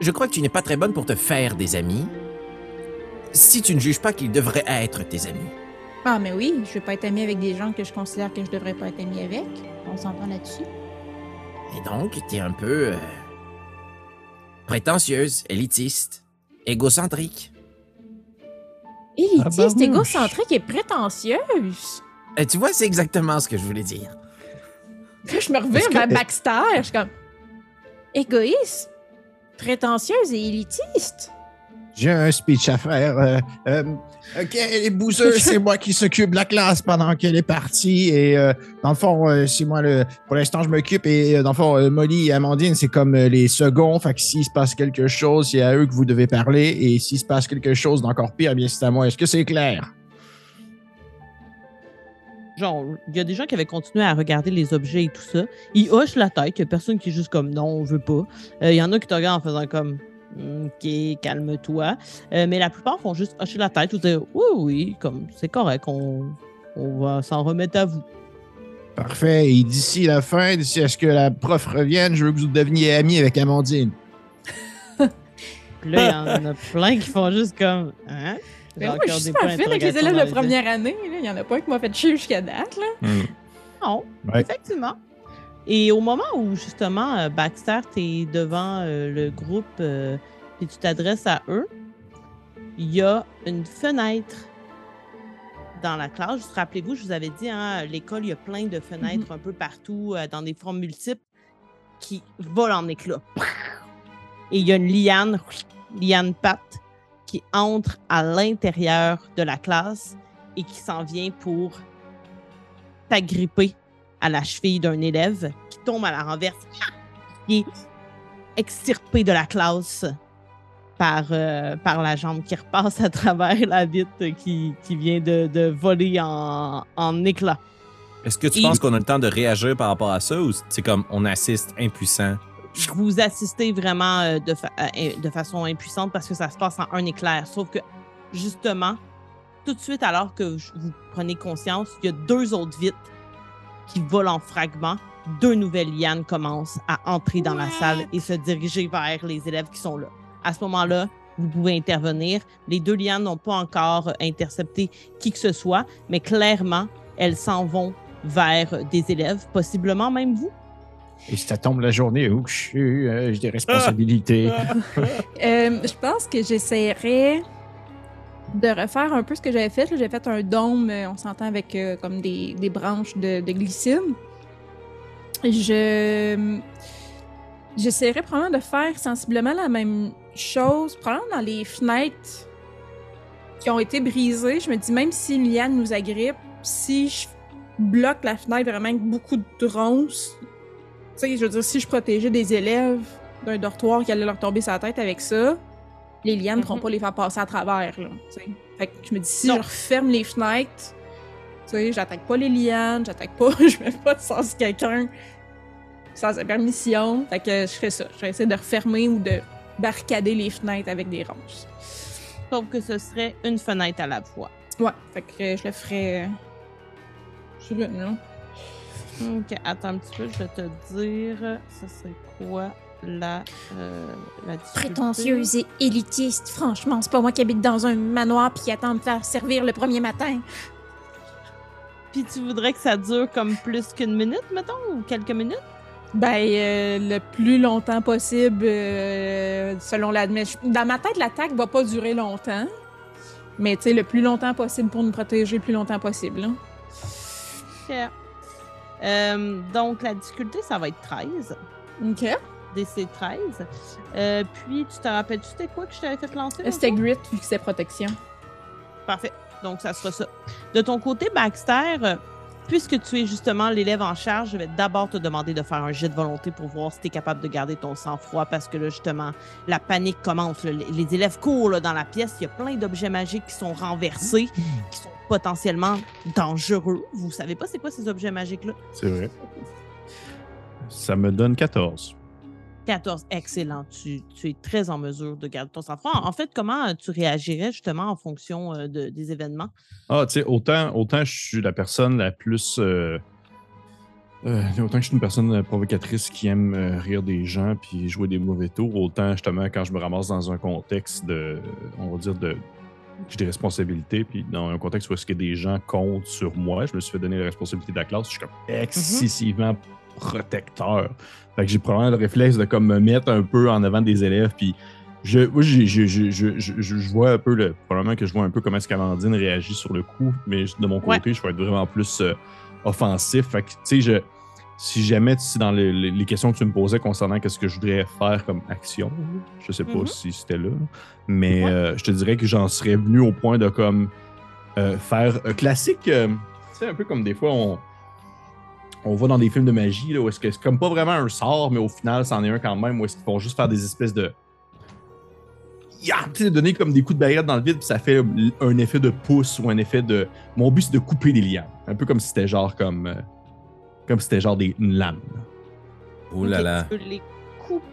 je crois que tu n'es pas très bonne pour te faire des amis si tu ne juges pas qu'ils devraient être tes amis. Ah, mais oui, je vais pas être amie avec des gens que je considère que je devrais pas être amie avec. On s'entend là-dessus. Et donc, tu es un peu euh, prétentieuse, élitiste, égocentrique. Élitiste, Ah, bah, égocentrique et prétentieuse. Et tu vois, c'est exactement ce que je voulais dire. Je me revire que- vers Baxter. Je suis comme. Égoïste, prétentieuse et élitiste. J'ai un speech à faire. Euh, euh, OK, les bouseux, c'est moi qui s'occupe de la classe pendant qu'elle est partie. Et euh, dans le fond, c'est moi le. Pour l'instant, je m'occupe. Et dans le fond, Molly et Amandine, c'est comme les seconds. Fait que s'il se passe quelque chose, c'est à eux que vous devez parler. Et s'il se passe quelque chose d'encore pire, eh bien c'est à moi. Est-ce que c'est clair? Genre, il y a des gens qui avaient continué à regarder les objets et tout ça. Ils hochent la tête. Il y a personne qui est juste comme non, on veut pas. Il y en a qui te regardent en faisant comme OK, calme-toi. Euh, mais la plupart font juste hocher la tête ou dire oui, oui, comme c'est correct, on, on va s'en remettre à vous. Parfait. Et d'ici la fin, d'ici à ce que la prof revienne, je veux que vous deveniez amis avec Amandine. Puis là, il y en a plein qui font juste comme hein? Mais moi, je suis points fine avec les élèves de première année. Il y en a pas un qui m'a fait chier jusqu'à date. Là. Hmm. Non, Ouais. effectivement. Et au moment où justement euh, Baxter, tu es devant euh, le groupe euh, et tu t'adresses à eux, il y a une fenêtre dans la classe. Juste Rappelez-vous, je vous avais dit, hein, l'école, il y a plein de fenêtres un peu partout, euh, dans des formes multiples, qui volent en éclats. Et il y a une liane, liane patte, qui entre à l'intérieur de la classe et qui s'en vient pour t'agripper à la cheville d'un élève qui tombe à la renverse, qui est extirpé de la classe par, euh, par la jambe qui repasse à travers la vitre qui, qui vient de, de voler en, en éclats. Est-ce que tu Et- penses qu'on a le temps de réagir par rapport à ça ou c'est comme on assiste impuissant? Vous assistez vraiment euh, de, fa- euh, de façon impuissante parce que ça se passe en un éclair. Sauf que, justement, tout de suite, alors que je- vous prenez conscience, il y a deux autres vitres qui volent en fragments. Deux nouvelles lianes commencent à entrer dans la salle et se diriger vers les élèves qui sont là. À ce moment-là, vous pouvez intervenir. Les deux lianes n'ont pas encore intercepté qui que ce soit, mais clairement, elles s'en vont vers des élèves, possiblement même vous. Et ça tombe la journée où je suis, euh, j'ai des responsabilités. Euh, je pense que j'essaierais de refaire un peu ce que j'avais fait. J'ai fait un dôme, euh, on s'entend avec euh, comme des, des branches de, de glycine. Je j'essaierais probablement de faire sensiblement la même chose, probablement dans les fenêtres qui ont été brisées. Je me dis même si une liane nous agrippe, si je bloque la fenêtre vraiment avec beaucoup de ronces, tu sais, je veux dire, si je protégeais des élèves d'un dortoir qui allait leur tomber la tête avec ça, les lianes ne pourront Mhm. pas les faire passer à travers. Là, fait que je me dis, si Non. je referme les fenêtres, tu sais, j'attaque pas les lianes, j'attaque pas, je mets pas de sens quelqu'un sans sa permission. Fait que je ferais ça. Je vais essayer de refermer ou de barricader les fenêtres avec des ronces. Sauf que ce serait une fenêtre à la fois. Ouais, fait que je le ferais. euh, Je pas, non? Ok, attends un petit peu, je vais te dire, ça serait quoi? La, euh, la? Prétentieuse et élitiste, franchement, c'est pas moi qui habite dans un manoir puis qui attend de me faire servir le premier matin. Puis tu voudrais que ça dure comme plus qu'une minute, mettons, ou quelques minutes? Ben, euh, le plus longtemps possible, euh, selon l'admission. Dans ma tête, l'attaque va pas durer longtemps. Mais, tu sais, le plus longtemps possible pour nous protéger, le plus longtemps possible. hein. Ok. Euh, donc, la difficulté, ça va être 13. OK. DC 13. Euh, puis, tu te rappelles-tu c'était quoi que je t'avais fait lancer? C'était l'autre grit, vu que c'est protection. Parfait. Donc, ça sera ça. De ton côté, Baxter, euh, puisque tu es justement l'élève en charge, je vais d'abord te demander de faire un jet de volonté pour voir si tu es capable de garder ton sang-froid parce que là, justement, la panique commence. Les, les élèves courent là, dans la pièce. Il y a plein d'objets magiques qui sont renversés, qui sont potentiellement dangereux. Vous savez pas c'est quoi ces objets magiques-là? C'est vrai. Ça me donne 14. 14, excellent. Tu, tu es très en mesure de garder ton sang-froid. En fait, comment euh, tu réagirais justement en fonction euh, de- des événements? Ah, tu sais, autant, autant je suis la personne la plus. euh, euh, autant que je suis une personne provocatrice qui aime euh, rire des gens puis jouer des mauvais tours, autant justement quand je me ramasse dans un contexte de. On va dire de. J'ai des responsabilités, puis dans un contexte où est-ce que des gens comptent sur moi, je me suis fait donner la responsabilité de la classe, je suis comme excessivement protecteur. Fait que j'ai probablement le réflexe de comme me mettre un peu en avant des élèves, puis je, je, je, je, je- je vois un peu, le, probablement que je vois un peu comment est-ce qu'Amandine réagit sur le coup, mais de mon Ouais. côté, je vais être vraiment plus euh, offensif. Fait que, tu sais, je, si jamais c'est dans les, les- questions que tu me posais concernant qu'est-ce que je voudrais faire comme action, je sais pas Mhm. si c'était là, mais Ouais. euh, je te dirais que j'en serais venu au point de comme euh, faire classique, euh, tu sais, un peu comme des fois on, on va dans des films de magie, là, où est-ce que c'est comme pas vraiment un sort, mais au final, c'en est un quand même, où est-ce qu'ils vont juste faire des espèces de. Ya! Tu sais, donner comme des coups de baguette dans le vide, puis ça fait un effet de pouce ou un effet de. Mon but, c'est de couper les liens. Un peu comme si c'était genre comme. euh, comme si c'était genre des, une lame. Oh là là. Tu peux les couper.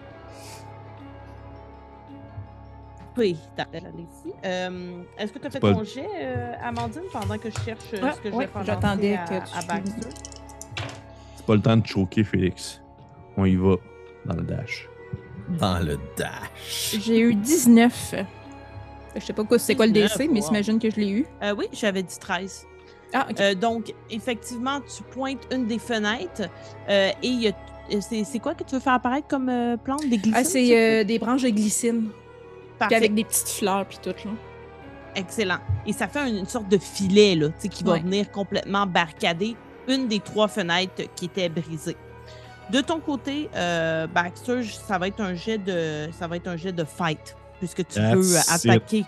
Euh, Est-ce que tu as fait pas- ton jet, euh, Amandine, pendant que je cherche euh, Ouais, ce que je ouais, vais faire j'attendais à, que tu- à Baxter? C'est pas le temps de choquer, Félix. On y va dans le dash. Dans le dash. J'ai eu 19. Je sais pas quoi, c'est quoi le 19, DC, mais j'imagine que je l'ai eu. Euh, oui, j'avais dit 13. Ah. Euh, donc, effectivement, tu pointes une des fenêtres euh, et il y a- euh, c'est quoi que tu veux faire apparaître comme euh, plante? Des glycines? Ah, c'est euh, des branches de glycine. Puis Parfait. avec des petites fleurs, puis tout, là. Excellent. Et ça fait une, une sorte de filet là, tu sais, qui va venir complètement barricader une des trois fenêtres qui étaient brisées. De ton côté, euh, Baxter, ça va être un jet de, ça va être un jet de fight puisque tu That's veux it. attaquer.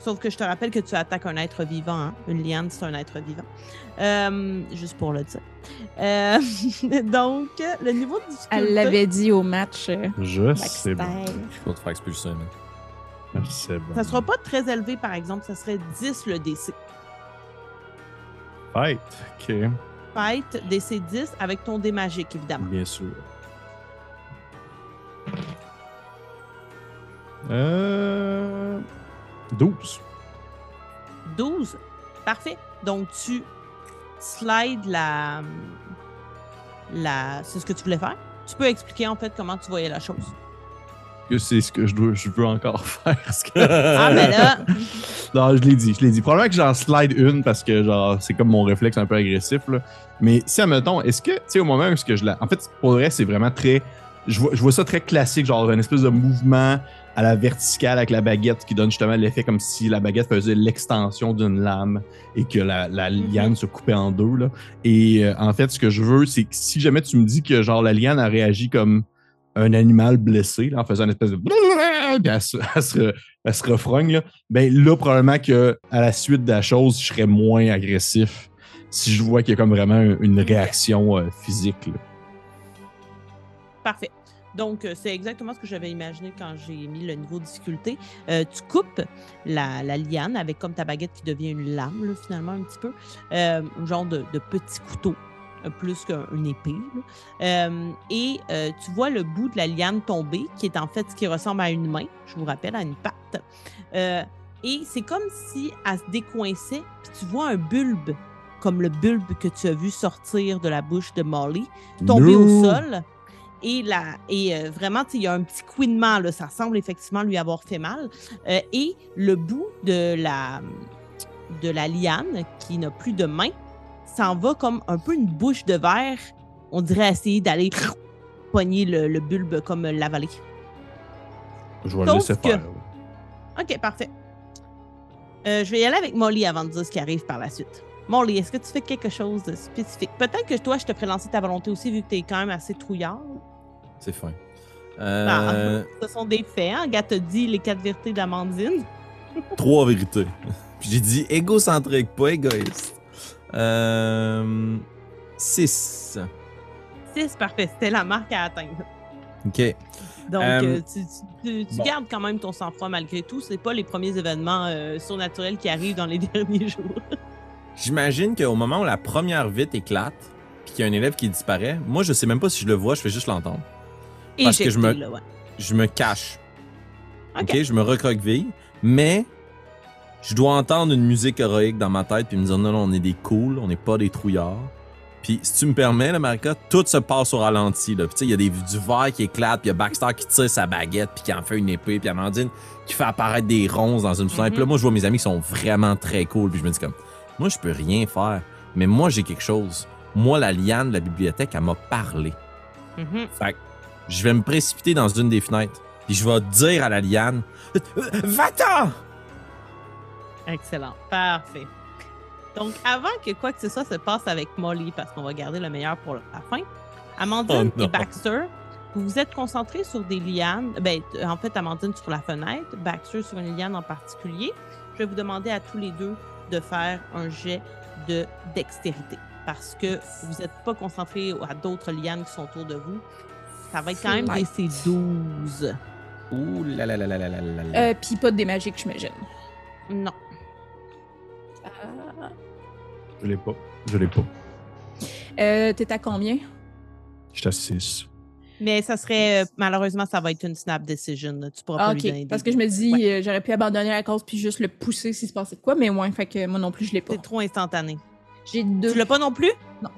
Sauf que je te rappelle que tu attaques un être vivant. hein. Une liane, c'est un être vivant. Euh, juste pour le dire. Euh, donc, le niveau de difficulté. Elle l'avait dit au match. Je sais Baxter. bon. Je vais te faire expulser. Je sais bon. Ça sera pas très élevé, par exemple. Ça serait 10 le DC. Fight. Ok, Fight, DC 10 avec ton dé magique, évidemment. bien sûr. Euh. 12. 12. Parfait. Donc, tu slides la. la c'est ce que tu voulais faire. Tu peux expliquer en fait comment tu voyais la chose. Que c'est ce que je, dois, je veux encore faire. que- Ah, ben là, non, je l'ai dit, je l'ai dit. Probablement que j'en slide une parce que genre c'est comme mon réflexe un peu agressif. Là. Mais si, admettons, est-ce que, tu sais, au moment où est-ce que je la. En fait, pour le reste, c'est vraiment très. Je vois, je vois ça très classique, genre une espèce de mouvement à la verticale avec la baguette qui donne justement l'effet comme si la baguette faisait l'extension d'une lame et que la, la liane se coupait en deux. Là. Et euh, en fait, ce que je veux, c'est que si jamais tu me dis que genre la liane a réagi comme un animal blessé, là, en faisant une espèce de. Puis elle se, elle se, elle se refrogne, là, ben là, probablement que à la suite de la chose, je serais moins agressif si je vois qu'il y a comme vraiment une réaction euh, physique. là. parfait. Donc, euh, c'est exactement ce que j'avais imaginé quand j'ai mis le niveau de difficulté. Euh, tu coupes la, la liane avec comme ta baguette qui devient une lame, là, finalement, un petit peu. Euh, un genre de, de petit couteau, plus qu'une épée. Euh, et euh, tu vois le bout de la liane tomber, qui est en fait ce qui ressemble à une main, je vous rappelle, à une patte. Euh, et c'est comme si elle se décoinçait, puis tu vois un bulbe, comme le bulbe que tu as vu sortir de la bouche de Molly, tomber au sol. Et, la, et euh, vraiment, il y a un petit couinement, là, ça semble effectivement lui avoir fait mal. Euh, et le bout de la, de la liane, qui n'a plus de main, s'en va comme un peu une bouche de verre. On dirait essayer d'aller poigner le, le bulbe comme l'avaler. Je vais le laisser que- faire. OK, parfait. Euh, je vais y aller avec Molly avant de dire ce qui arrive par la suite. Molly, est-ce que tu fais quelque chose de spécifique? Peut-être que toi, je te ferai lancer ta volonté aussi, vu que tu es quand même assez trouillard. C'est fin. Ah, Euh, ce sont des faits. Hein? Gars t'a dit les quatre vérités d'Amandine. Trois vérités. Puis j'ai dit égocentrique, pas égoïste. Euh, six. Six, parfait. C'était la marque à atteindre. OK. Donc, Euh, euh, tu, tu- tu bon. gardes quand même ton sang-froid malgré tout. C'est pas les premiers événements euh, surnaturels qui arrivent dans les derniers jours. J'imagine qu'au moment où la première vitre éclate, puis qu'il y a un élève qui disparaît, moi, je sais même pas si je le vois, je fais juste l'entendre. Parce que je me- Éjecté, là, ouais. Je me cache. OK. OK, je me recroqueville, mais je dois entendre une musique héroïque dans ma tête puis me dire non, non, on est des cools, on n'est pas des trouillards. Puis si tu me permets, là, Marika, tout se passe au ralenti. là. Puis tu sais, il y a des, du verre qui éclate, puis il y a Baxter qui tire sa baguette, puis qui en fait une épée, puis Amandine qui fait apparaître des ronces dans une fenêtre. Puis là, Mhm. moi, je vois mes amis qui sont vraiment très cool, puis je me dis comme, moi, je peux rien faire, mais moi, j'ai quelque chose. Moi, la liane de la bibliothèque, elle m'a parlé. Mhm. Fait que je vais me précipiter dans une des fenêtres. Puis je vais dire à la liane Euh, Va-t'en Excellent. Parfait. Donc, avant que quoi que ce soit se passe avec Molly, parce qu'on va garder le meilleur pour la fin, Amandine oh, et Baxter, vous vous êtes concentrés sur des lianes. Ben, en fait, Amandine sur la fenêtre, Baxter sur une liane en particulier. Je vais vous demander à tous les deux de faire un jet de dextérité parce que vous n'êtes pas concentrés à d'autres lianes qui sont autour de vous. Ça va être quand même des 12. Ouh là là là là là là là. Euh, Puis pas des magiques, j'imagine. Non, je l'ai pas. Je l'ai pas. Euh, T'es à combien? J'étais à 6. Mais ça serait, euh, malheureusement, ça va être une snap decision. là. Tu pourras Ah, pas lui ok. donner des Parce que je me dis, Ouais. euh, j'aurais pu abandonner la cause puis juste le pousser s'il se passait de quoi, mais ouais, fait que moi non plus, je l'ai pas. C'est trop instantané. J'ai deux. Tu l'as pas non plus? Non.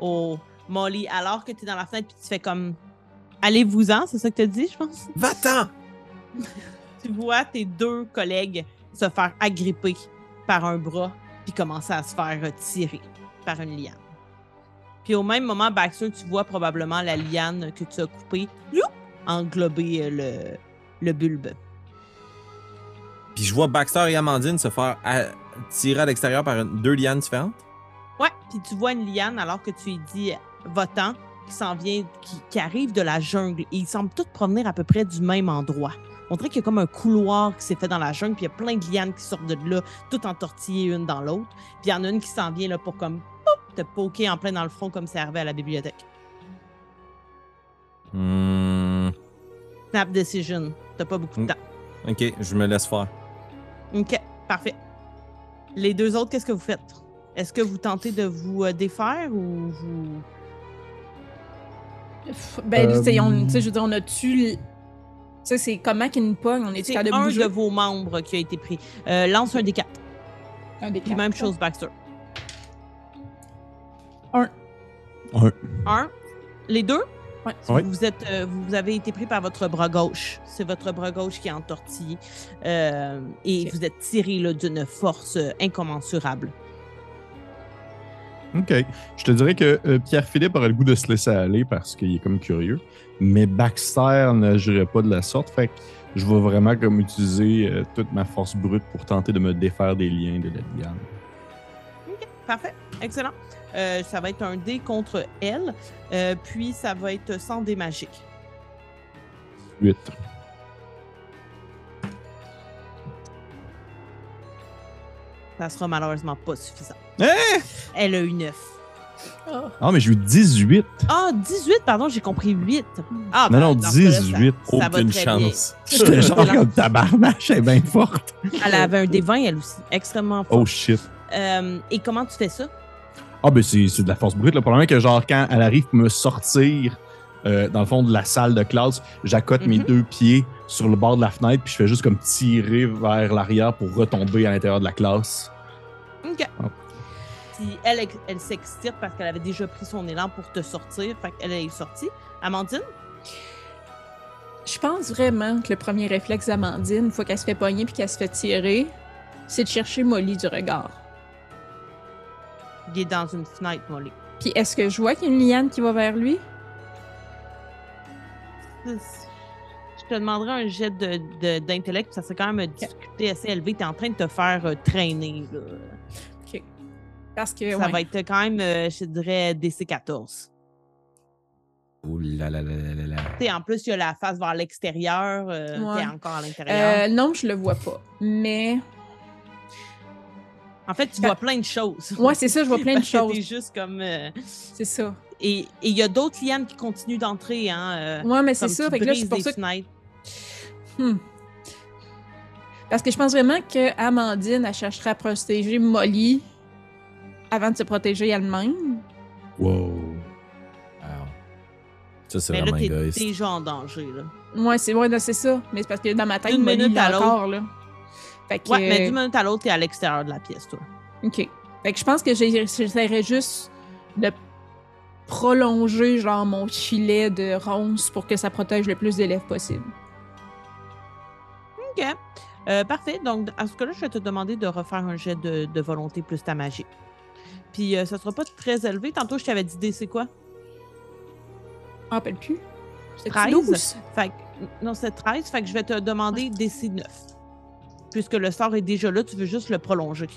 Oh, Molly, alors que tu es dans la fenêtre puis tu fais comme Allez-vous-en, c'est ça que tu dit, je pense? Va-t'en! Tu vois tes deux collègues se faire agripper par un bras puis commencer à se faire tirer par une liane. Puis au même moment, Baxter, tu vois probablement la liane que tu as coupée englober euh, le, le bulbe. Puis je vois Baxter et Amandine se faire tirer à l'extérieur par une- deux lianes différentes. Ouais, puis tu vois une liane alors que tu lui dis votant qui s'en vient, qui, qui arrive de la jungle et ils semblent tous provenir à peu près du même endroit. On dirait qu'il y a comme un couloir qui s'est fait dans la jungle, puis il y a plein de lianes qui sortent de là, toutes entortillées une dans l'autre. Puis il y en a une qui s'en vient là pour comme poup, te poker en plein dans le front comme c'est arrivé à la bibliothèque. Hmm, Snap decision. T'as pas beaucoup de Mm. temps. ok, je me laisse faire. OK, parfait. Les deux autres, qu'est-ce que vous faites? Est-ce que vous tentez de vous euh, défaire ou vous. Ben, Euh, tu sais, je veux dire, on a sais, c'est comment qu'il nous pogne, on est C'est capable de un bouger? de vos membres qui a été pris. Euh, lance un des quatre. Un des quatre. même chose, Baxter. Un. Un. Un. Les deux? Ouais. Oui. Vous, êtes, euh, vous avez été pris par votre bras gauche. C'est votre bras gauche qui est entortillé. Euh, et vous êtes tiré là, d'une force euh, incommensurable. OK. Je te dirais que euh, Pierre-Philippe aurait le goût de se laisser aller parce qu'il est comme curieux. Mais Baxter n'agirait pas de la sorte. Fait que je vais vraiment comme utiliser euh, toute ma force brute pour tenter de me défaire des liens de la liane. Parfait. Excellent. Euh, ça va être un dé contre elle. Puis ça va être sans dé magique. 8. Ça sera malheureusement pas suffisant. Hein? Elle a eu 9. Ah, mais j'ai eu 18. Ah, 18, pardon, j'ai compris 8. Ah, Non, ben, non, dans ce cas-là, ça- 18. Ça, va Aucune chance. J'étais genre comme tabarnache, elle est bien forte. Elle avait un D20, elle aussi. Extrêmement fort. Oh shit. Euh, et comment tu fais ça? Ah, ben c'est c'est de la force brute. Le problème est que, genre, quand elle arrive pour me sortir, euh, dans le fond de la salle de classe, j'accote mes Mhm. deux pieds sur le bord de la fenêtre, puis je fais juste comme tirer vers l'arrière pour retomber à l'intérieur de la classe. OK. Ah. Puis elle, elle, elle s'extire parce qu'elle avait déjà pris son élan pour te sortir. Fait qu'elle est sortie. Amandine? Je pense vraiment que le premier réflexe d'Amandine, une fois qu'elle se fait pogner puis qu'elle se fait tirer, c'est de chercher Molly du regard. Il est dans une fenêtre, Molly. Puis est-ce que je vois qu'il y a une liane qui va vers lui? Je te demanderais un jet de- de- d'intellect, ça serait quand même une difficulté assez élevée. Tu es en train de te faire euh, traîner. là. Parce que, Ça ouais. va être quand même, euh, je te dirais, DC-14. Ouh là là là là là là. Tu sais, En plus, il y a la face vers l'extérieur. euh, Ouais. T'es encore à l'intérieur. Euh, non, je le vois pas. Mais. En fait, tu vois plein de choses. Ouais, c'est ça, je vois plein de choses. t'es juste comme. euh, C'est ça. Et il y a d'autres lianes qui continuent d'entrer. Hein, euh, Ouais, mais c'est ça. Fait que là, c'est pour ça que. Hmm. Parce que je pense vraiment que Amandine, elle chercherait à protéger Molly avant de se protéger elle-même. Wow. Wow. Ça, c'est Mais là, vraiment t'es déjà en danger. Là. Ouais, c'est ouais, c'est ça. Mais c'est parce que dans ma tête, D'une Molly minute est à l'autre. encore là. Fait que. Ouais, mais d'une minute à l'autre, t'es à l'extérieur de la pièce, toi. OK. Fait que je pense que j'ai- j'essaierais juste de prolonger genre mon filet de ronce pour que ça protège le plus d'élèves possible. OK. Euh, parfait. Donc, à ce cas-là, je vais te demander de refaire un jet de, de volonté plus ta magie. Puis, euh, ça sera pas très élevé. Tantôt, je t'avais dit D, c'est quoi? Je me rappelle plus. C'était 13? 12? Fait que, non, c'est 13. Fait que je vais te demander DC 9. Puisque le sort est déjà là, tu veux juste le prolonger.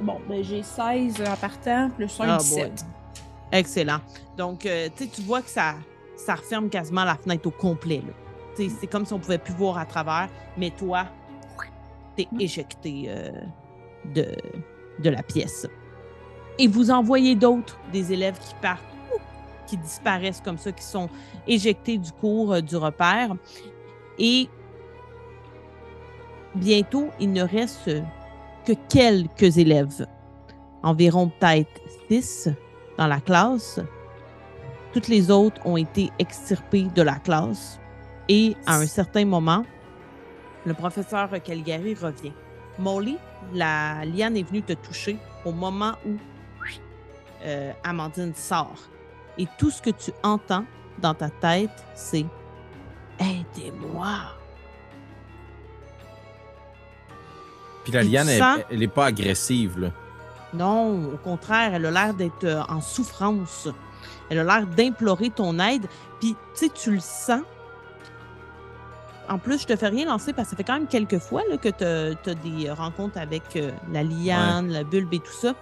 Bon, ben j'ai 16 en partant, plus un Ah, 17. Excellent. Donc, euh, tu vois que ça, ça referme quasiment la fenêtre au complet. C'est comme si on pouvait plus voir à travers, mais toi, t'es éjecté euh, de, de la pièce. Et vous en voyez d'autres, des élèves qui partent, qui disparaissent comme ça, qui sont éjectés du cours euh, du repère. Et bientôt, il ne reste que quelques élèves, environ peut-être six dans la classe. Toutes les autres ont été extirpées de la classe. Et à un certain moment, le professeur Caligari revient. Molly, la liane est venue te toucher au moment où euh, Amandine sort. Et tout ce que tu entends dans ta tête, c'est Aidez-moi. Puis la Et liane, elle, sens- elle est pas agressive, là. Non, au contraire, elle a l'air d'être euh, en souffrance. Elle a l'air d'implorer ton aide. Puis, tu sais, tu le sens. En plus, je te fais rien lancer parce que ça fait quand même quelques fois là, que tu as, des rencontres avec euh, la liane, la bulbe et tout ça.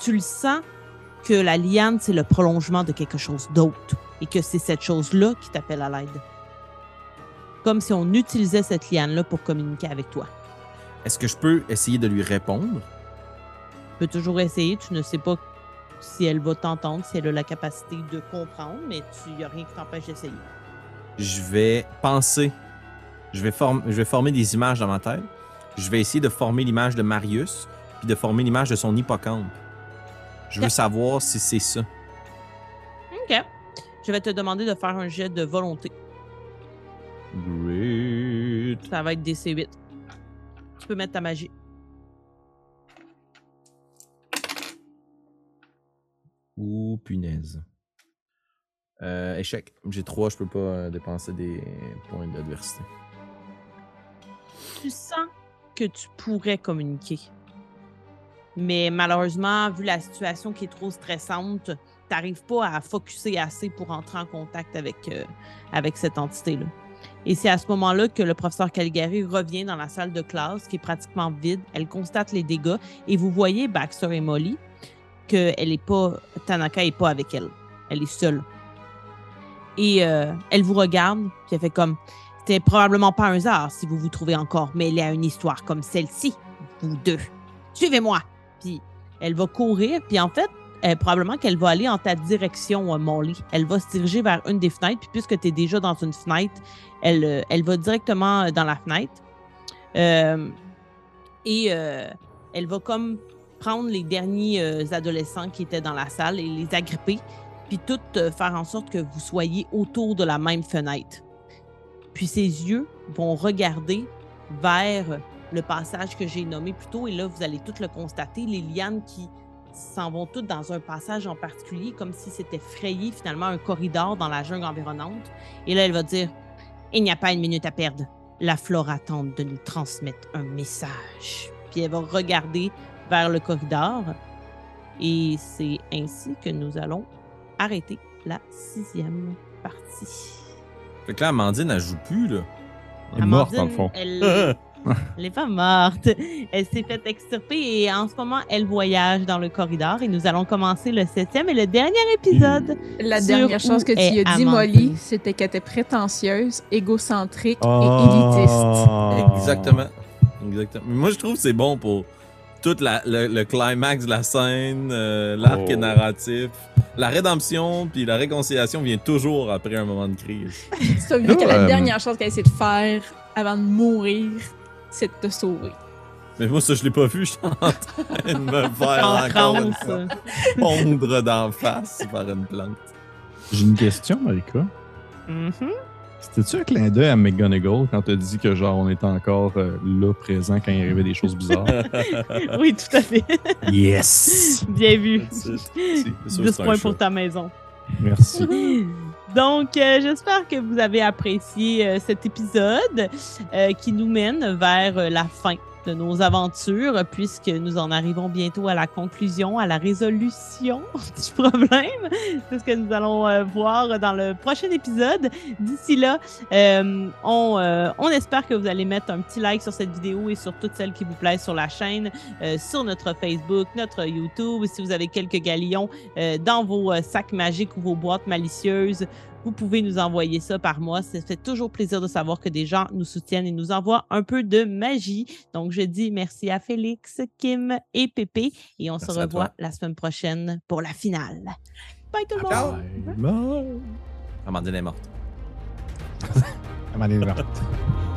Tu le sens que la liane, c'est le prolongement de quelque chose d'autre et que c'est cette chose-là qui t'appelle à l'aide. Comme si on utilisait cette liane-là pour communiquer avec toi. Est-ce que je peux essayer de lui répondre? Tu peux toujours essayer. Tu ne sais pas si elle va t'entendre, si elle a la capacité de comprendre, mais il n'y a rien qui t'empêche d'essayer. Je vais penser. Je vais, form- je vais former des images dans ma tête. Je vais essayer de former l'image de Marius, puis de former l'image de son hippocampe. Je veux savoir si c'est ça. OK. Je vais te demander de faire un jet de volonté. Great. Ça va être des C8. Tu peux mettre ta magie. Ouh, punaise. Euh, échec. J'ai trois, je peux pas euh, dépenser des points d'adversité. Tu sens que tu pourrais communiquer. Mais malheureusement, vu la situation qui est trop stressante, tu n'arrives pas à focuser assez pour entrer en contact avec, euh, avec cette entité-là. Et c'est à ce moment-là que le professeur Caligari revient dans la salle de classe, qui est pratiquement vide. Elle constate les dégâts et vous voyez Baxter et Molly que elle est pas Tanaka est pas avec elle. Elle est seule. Et euh, elle vous regarde, puis elle fait comme c'était probablement pas un hasard si vous vous trouvez encore mêlé à une histoire comme celle-ci, vous deux. Suivez-moi. Puis elle va courir, puis en fait, euh, probablement qu'elle va aller en ta direction, euh, Molly. Elle va se diriger vers une des fenêtres, puis puisque tu es déjà dans une fenêtre, elle, elle va directement dans la fenêtre. Et elle va comme prendre les derniers euh, adolescents qui étaient dans la salle et les agripper, puis tout euh, faire en sorte que vous soyez autour de la même fenêtre. Puis ses yeux vont regarder vers le passage que j'ai nommé plus tôt, et là, vous allez tout le constater, les lianes qui s'en vont toutes dans un passage en particulier, comme si c'était frayé finalement un corridor dans la jungle environnante. Et là, elle va dire Il n'y a pas une minute à perdre. La flora tente de nous transmettre un message. Puis elle va regarder vers le corridor. Et c'est ainsi que nous allons arrêter la sixième partie. Fait que là, Amandine, elle joue plus, là. Elle est morte, dans le fond. Elle elle n'est pas morte. Elle s'est fait extirper et en ce moment, elle voyage dans le corridor et nous allons commencer le septième et le dernier épisode. La Sur dernière chose que tu as dit, Amandine. Molly, c'était qu'elle était prétentieuse, égocentrique Ah. et élitiste. Exactement. Exactement. Mais Moi, je trouve que c'est bon pour tout la- le, le climax de la scène, euh, l'arc Oh. narratif. La rédemption puis la réconciliation vient toujours après un moment de crise. Vu que la Euh, dernière chose qu'elle essaie de faire avant de mourir, c'est de te sauver. Mais moi, ça, je l'ai pas vu. Je suis en train de me faire En encore une transe. fois pondre d'en face par une plante. J'ai une question, Marika. Mhm. C'était-tu un clin d'œil à McGonagall quand t'as dit que genre on était encore euh, là, présent quand il arrivait des choses bizarres? Oui, tout à fait. yes! Bien vu. C'est- c'est sûr 10 c'est un points pour ta maison. Merci. Donc, euh, j'espère que vous avez apprécié euh, cet épisode euh, qui nous mène vers euh, la fin de nos aventures, puisque nous en arrivons bientôt à la conclusion, à la résolution du problème. C'est ce que nous allons euh, voir dans le prochain épisode. D'ici là, euh, on, euh, on espère que vous allez mettre un petit like sur cette vidéo et sur toutes celles qui vous plaisent sur la chaîne, euh, sur notre Facebook, notre YouTube. Si vous avez quelques galions euh, dans vos sacs magiques ou vos boîtes malicieuses, vous pouvez nous envoyer ça par mois. Ça fait toujours plaisir de savoir que des gens nous soutiennent et nous envoient un peu de magie. Donc, je dis merci à Félix, Kim et Pépé et on se Merci revoit la semaine prochaine pour la finale. Bye tout le monde! Bye. Amandine est morte. Amandine est morte.